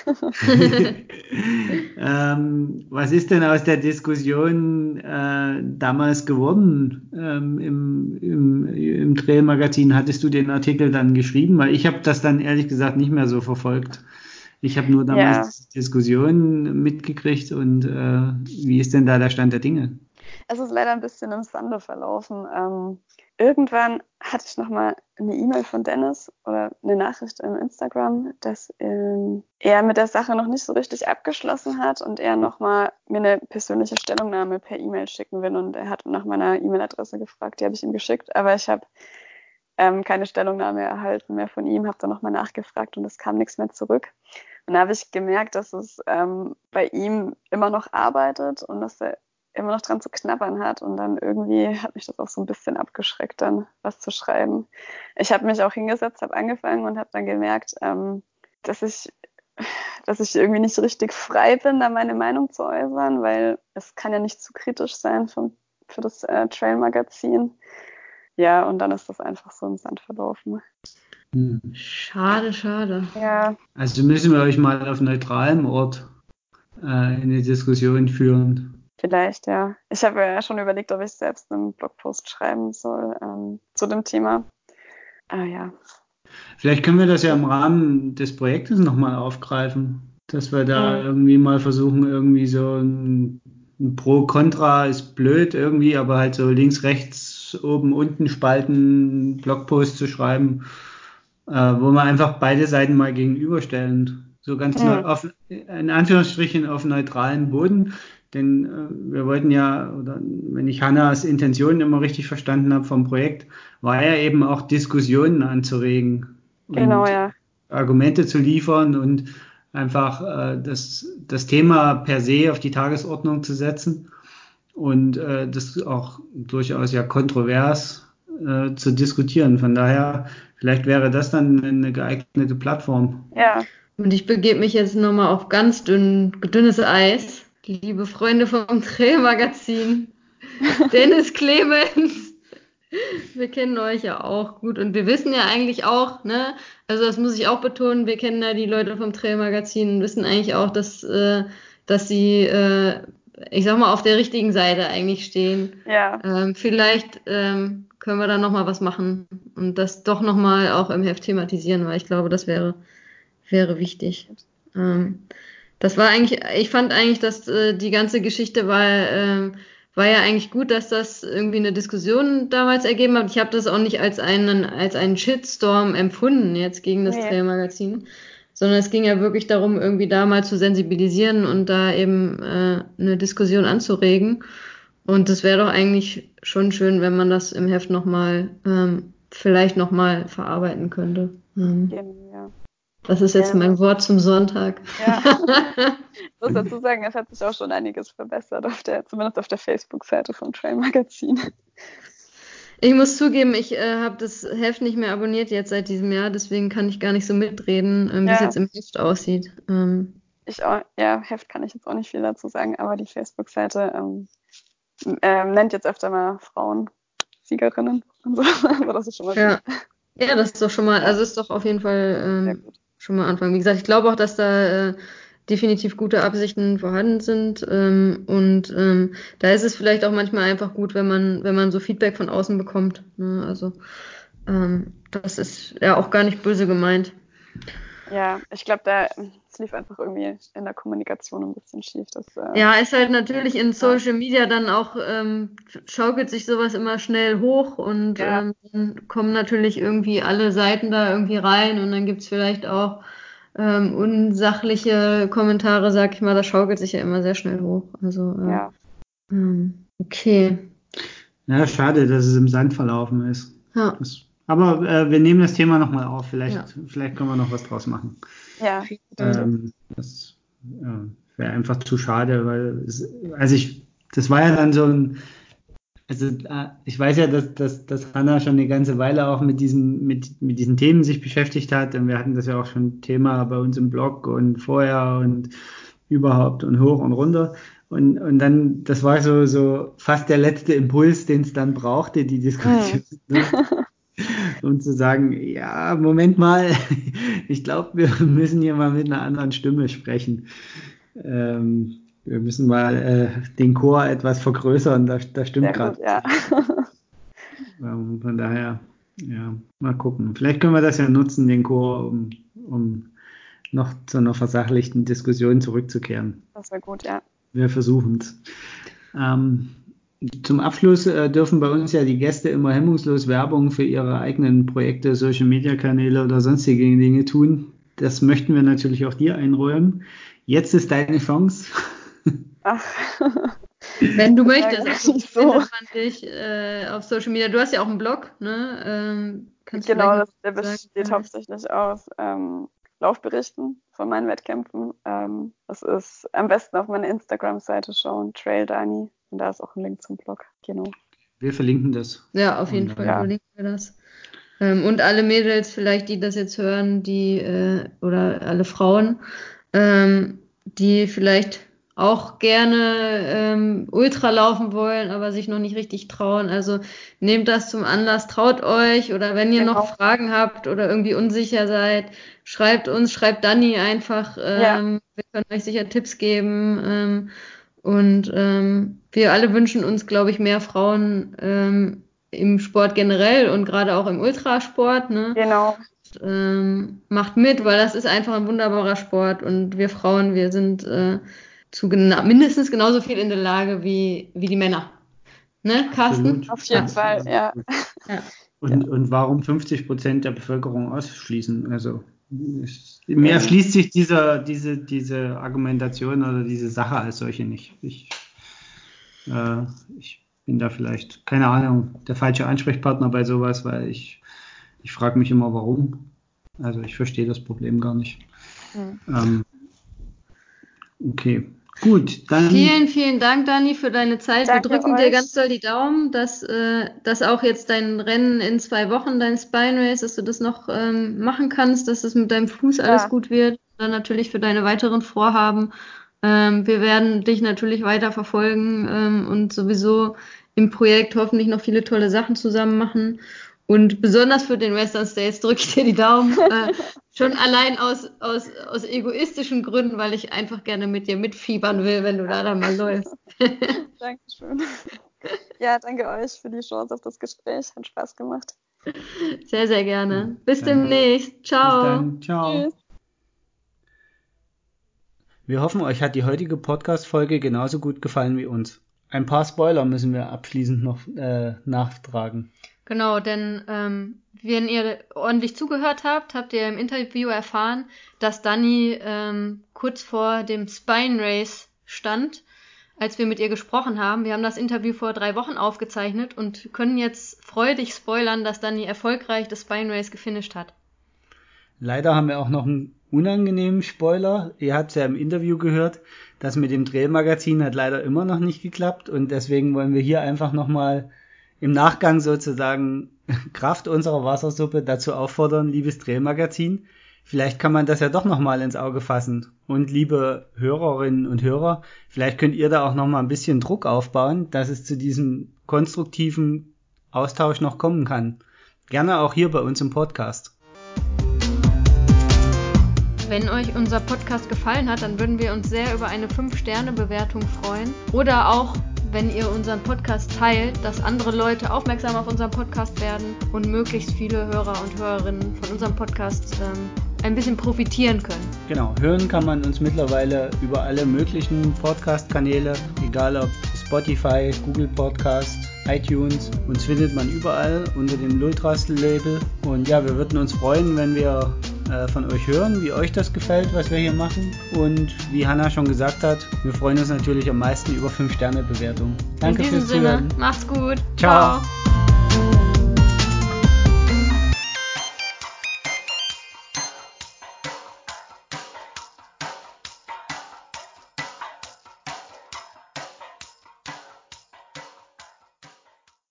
*laughs* ähm, was ist denn aus der Diskussion äh, damals geworden ähm, im, im, im Trail-Magazin? Hattest du den Artikel dann geschrieben? Weil ich habe das dann ehrlich gesagt nicht mehr so verfolgt. Ich habe nur damals ja. Diskussionen mitgekriegt und äh, wie ist denn da der Stand der Dinge? Es ist leider ein bisschen im Sande verlaufen. Ähm, irgendwann hatte ich nochmal eine E-Mail von Dennis oder eine Nachricht im Instagram, dass ähm, er mit der Sache noch nicht so richtig abgeschlossen hat und er nochmal mir eine persönliche Stellungnahme per E-Mail schicken will. Und er hat nach meiner E-Mail-Adresse gefragt, die habe ich ihm geschickt, aber ich habe ähm, keine Stellungnahme erhalten mehr von ihm, habe dann nochmal nachgefragt und es kam nichts mehr zurück. Und da habe ich gemerkt, dass es ähm, bei ihm immer noch arbeitet und dass er immer noch dran zu knabbern hat und dann irgendwie hat mich das auch so ein bisschen abgeschreckt, dann was zu schreiben. Ich habe mich auch hingesetzt, habe angefangen und habe dann gemerkt, ähm, dass ich dass ich irgendwie nicht richtig frei bin, da meine Meinung zu äußern, weil es kann ja nicht zu kritisch sein für, für das äh, Trail-Magazin. Ja, und dann ist das einfach so im Sand verlaufen. Hm. Schade, schade. Ja. Also müssen wir euch mal auf neutralem Ort äh, eine Diskussion führen. Vielleicht, ja. Ich habe ja schon überlegt, ob ich selbst einen Blogpost schreiben soll ähm, zu dem Thema. Aber ja. Vielleicht können wir das ja im Rahmen des Projektes nochmal aufgreifen, dass wir da mhm. irgendwie mal versuchen, irgendwie so ein, ein Pro-Contra ist blöd irgendwie, aber halt so links, rechts, oben, unten Spalten, Blogpost zu schreiben, äh, wo wir einfach beide Seiten mal gegenüberstellen. So ganz mhm. auf, in Anführungsstrichen auf neutralen Boden. Denn äh, wir wollten ja, oder wenn ich Hannas Intention immer richtig verstanden habe vom Projekt, war ja eben auch Diskussionen anzuregen. Genau, ja. Argumente zu liefern und einfach äh, das, das Thema per se auf die Tagesordnung zu setzen und äh, das auch durchaus ja kontrovers äh, zu diskutieren. Von daher, vielleicht wäre das dann eine geeignete Plattform. Ja. Und ich begebe mich jetzt nochmal auf ganz dünn, dünnes Eis liebe Freunde vom Trail-Magazin, Dennis *laughs* Clemens. Wir kennen euch ja auch gut und wir wissen ja eigentlich auch, ne, also das muss ich auch betonen, wir kennen ja die Leute vom Trail-Magazin und wissen eigentlich auch, dass, äh, dass sie, äh, ich sag mal, auf der richtigen Seite eigentlich stehen. Ja. Ähm, vielleicht ähm, können wir da nochmal was machen und das doch nochmal auch im Heft thematisieren, weil ich glaube, das wäre, wäre wichtig. Ähm, das war eigentlich, ich fand eigentlich, dass äh, die ganze Geschichte war, äh, war ja eigentlich gut, dass das irgendwie eine Diskussion damals ergeben hat. Ich habe das auch nicht als einen, als einen Shitstorm empfunden jetzt gegen das nee. Trail-Magazin, sondern es ging ja wirklich darum, irgendwie da mal zu sensibilisieren und da eben äh, eine Diskussion anzuregen. Und es wäre doch eigentlich schon schön, wenn man das im Heft nochmal, ähm, vielleicht nochmal verarbeiten könnte. Ähm, ja. Das ist jetzt ja. mein Wort zum Sonntag. Ja. *laughs* Ich muss dazu sagen, es hat sich auch schon einiges verbessert, auf der, zumindest auf der Facebook-Seite vom Trail Magazin. Ich muss zugeben, ich äh, habe das Heft nicht mehr abonniert jetzt seit diesem Jahr, deswegen kann ich gar nicht so mitreden, ähm, wie es jetzt im Heft aussieht. Ähm, ich auch, ja, Heft kann ich jetzt auch nicht viel dazu sagen, aber die Facebook-Seite ähm, ähm, nennt jetzt öfter mal Frauen Siegerinnen und so. *laughs* aber das ist schon mal ja. Gut. ja, das ist doch schon mal, also ist doch auf jeden Fall ähm, schon mal Anfang. Wie gesagt, ich glaube auch, dass da äh, definitiv gute Absichten vorhanden sind. Ähm, und ähm, da ist es vielleicht auch manchmal einfach gut, wenn man, wenn man so Feedback von außen bekommt. Ne? Also ähm, das ist ja auch gar nicht böse gemeint. Ja, ich glaube, da lief einfach irgendwie in der Kommunikation ein bisschen schief. Das, äh, ja, ist halt natürlich in Social Media dann auch, ähm, schaukelt sich sowas immer schnell hoch und ja. ähm, dann kommen natürlich irgendwie alle Seiten da irgendwie rein und dann gibt's vielleicht auch ähm, unsachliche Kommentare, sag ich mal, das schaukelt sich ja immer sehr schnell hoch. Also, äh, ja. Ähm, okay. Ja, schade, dass es im Sand verlaufen ist. Ja. Das, aber äh, wir nehmen das Thema nochmal auf. Vielleicht, ja. vielleicht können wir noch was draus machen. Ja. Ähm, das ja, wäre einfach zu schade, weil es, also ich, das war ja dann so ein, also äh, ich weiß ja, dass, dass, dass Hanna schon eine ganze Weile auch mit diesen, mit, mit diesen Themen sich beschäftigt hat und wir hatten das ja auch schon Thema bei uns im Blog und vorher und überhaupt und hoch und runter. Und, und dann, das war so, so fast der letzte Impuls, den es dann brauchte, die Diskussion. Mhm. *laughs* Ne? Um zu sagen, ja, Moment mal, *laughs* ich glaube, wir *laughs* müssen hier mal mit einer anderen Stimme sprechen. Ähm, wir müssen mal äh, den Chor etwas vergrößern, da, da stimmt gerade. Ja. *laughs* ähm, von daher, ja, mal gucken. Vielleicht können wir das ja nutzen, den Chor, um, um noch zu einer versachlichten Diskussion zurückzukehren. Das wäre gut, ja. Wir versuchen es. Ähm, zum Abschluss äh, dürfen bei uns ja die Gäste immer hemmungslos Werbung für ihre eigenen Projekte, Social Media Kanäle oder sonstige Dinge tun. Das möchten wir natürlich auch dir einräumen. Jetzt ist deine Chance. Ach. *laughs* Wenn du möchtest, also so. findet man dich äh, auf Social Media. Du hast ja auch einen Blog, ne? Ähm, genau, das, der besteht hauptsächlich aus ähm, Laufberichten von meinen Wettkämpfen. Ähm, das ist am besten auf meiner Instagram-Seite schauen, Trail Dani. Und da ist auch ein Link zum Blog. Genau. Wir verlinken das. Ja, auf jeden und, Fall ja. verlinken wir das. Ähm, und alle Mädels vielleicht, die das jetzt hören, die äh, oder alle Frauen, ähm, die vielleicht auch gerne ähm, Ultra laufen wollen, aber sich noch nicht richtig trauen. Also nehmt das zum Anlass, traut euch oder wenn ihr genau. noch Fragen habt oder irgendwie unsicher seid, schreibt uns, schreibt Dani einfach. Ähm, ja. Wir können euch sicher Tipps geben. Ähm, und ähm, wir alle wünschen uns, glaube ich, mehr Frauen ähm, im Sport generell und gerade auch im Ultrasport. Ne? Genau. Und, ähm, macht mit, weil das ist einfach ein wunderbarer Sport und wir Frauen, wir sind äh, zu gena mindestens genauso viel in der Lage wie, wie die Männer. Ne, Carsten? Auf jeden Fall, ja. ja. Und, und warum 50 Prozent der Bevölkerung ausschließen? Also mir erschließt sich dieser, diese, diese Argumentation oder diese Sache als solche nicht. Ich, äh, ich bin da vielleicht, keine Ahnung, der falsche Ansprechpartner bei sowas, weil ich, ich frage mich immer, warum. Also ich verstehe das Problem gar nicht. Mhm. Ähm, okay. Gut, dann. Vielen, vielen Dank, Dani, für deine Zeit. Wir drücken euch. dir ganz doll die Daumen, dass, äh, dass auch jetzt dein Rennen in zwei Wochen, dein Spine Race, dass du das noch ähm, machen kannst, dass es mit deinem Fuß ja. alles gut wird. Dann natürlich für deine weiteren Vorhaben. Ähm, wir werden dich natürlich weiter verfolgen ähm, und sowieso im Projekt hoffentlich noch viele tolle Sachen zusammen machen. Und besonders für den Western States drücke ich dir die Daumen. *laughs* Äh, schon allein aus, aus, aus egoistischen Gründen, weil ich einfach gerne mit dir mitfiebern will, wenn du da dann mal läufst. *laughs* Dankeschön. *laughs* Ja, danke euch für die Chance auf das Gespräch. Hat Spaß gemacht. Sehr, sehr gerne. Bis danke. demnächst. Ciao. Bis dann. Ciao. Tschüss. Wir hoffen, euch hat die heutige Podcast-Folge genauso gut gefallen wie uns. Ein paar Spoiler müssen wir abschließend noch äh, nachtragen. Genau, denn ähm, wenn ihr ordentlich zugehört habt, habt ihr im Interview erfahren, dass Danny ähm, kurz vor dem Spine Race stand. als wir mit ihr gesprochen haben. Wir haben das Interview vor drei Wochen aufgezeichnet und können jetzt freudig spoilern, dass Dani erfolgreich das Spine Race gefinisht hat. Leider haben wir auch noch einen unangenehmen Spoiler. Ihr habt es ja im Interview gehört. Das mit dem Drehmagazin hat leider immer noch nicht geklappt und deswegen wollen wir hier einfach nochmal im Nachgang sozusagen *laughs* Kraft unserer Wassersuppe dazu auffordern, liebes Drehmagazin, vielleicht kann man das ja doch nochmal ins Auge fassen. Und liebe Hörerinnen und Hörer, vielleicht könnt ihr da auch nochmal ein bisschen Druck aufbauen, dass es zu diesem konstruktiven Austausch noch kommen kann. Gerne auch hier bei uns im Podcast. Wenn euch unser Podcast gefallen hat, dann würden wir uns sehr über eine 5-Sterne-Bewertung freuen. Oder auch, wenn ihr unseren Podcast teilt, dass andere Leute aufmerksam auf unseren Podcast werden und möglichst viele Hörer und Hörerinnen von unserem Podcast ähm, ein bisschen profitieren können. Genau, hören kann man uns mittlerweile über alle möglichen Podcast-Kanäle, egal ob Spotify, Google Podcast, iTunes. Uns findet man überall unter dem Lultras-Label. Und ja, wir würden uns freuen, wenn wir äh, von euch hören, wie euch das gefällt, was wir hier machen. Und wie Hanna schon gesagt hat, wir freuen uns natürlich am meisten über 5-Sterne-Bewertungen. Danke In diesem fürs Sinne, Zuhören. Macht's gut. Ciao. Ciao.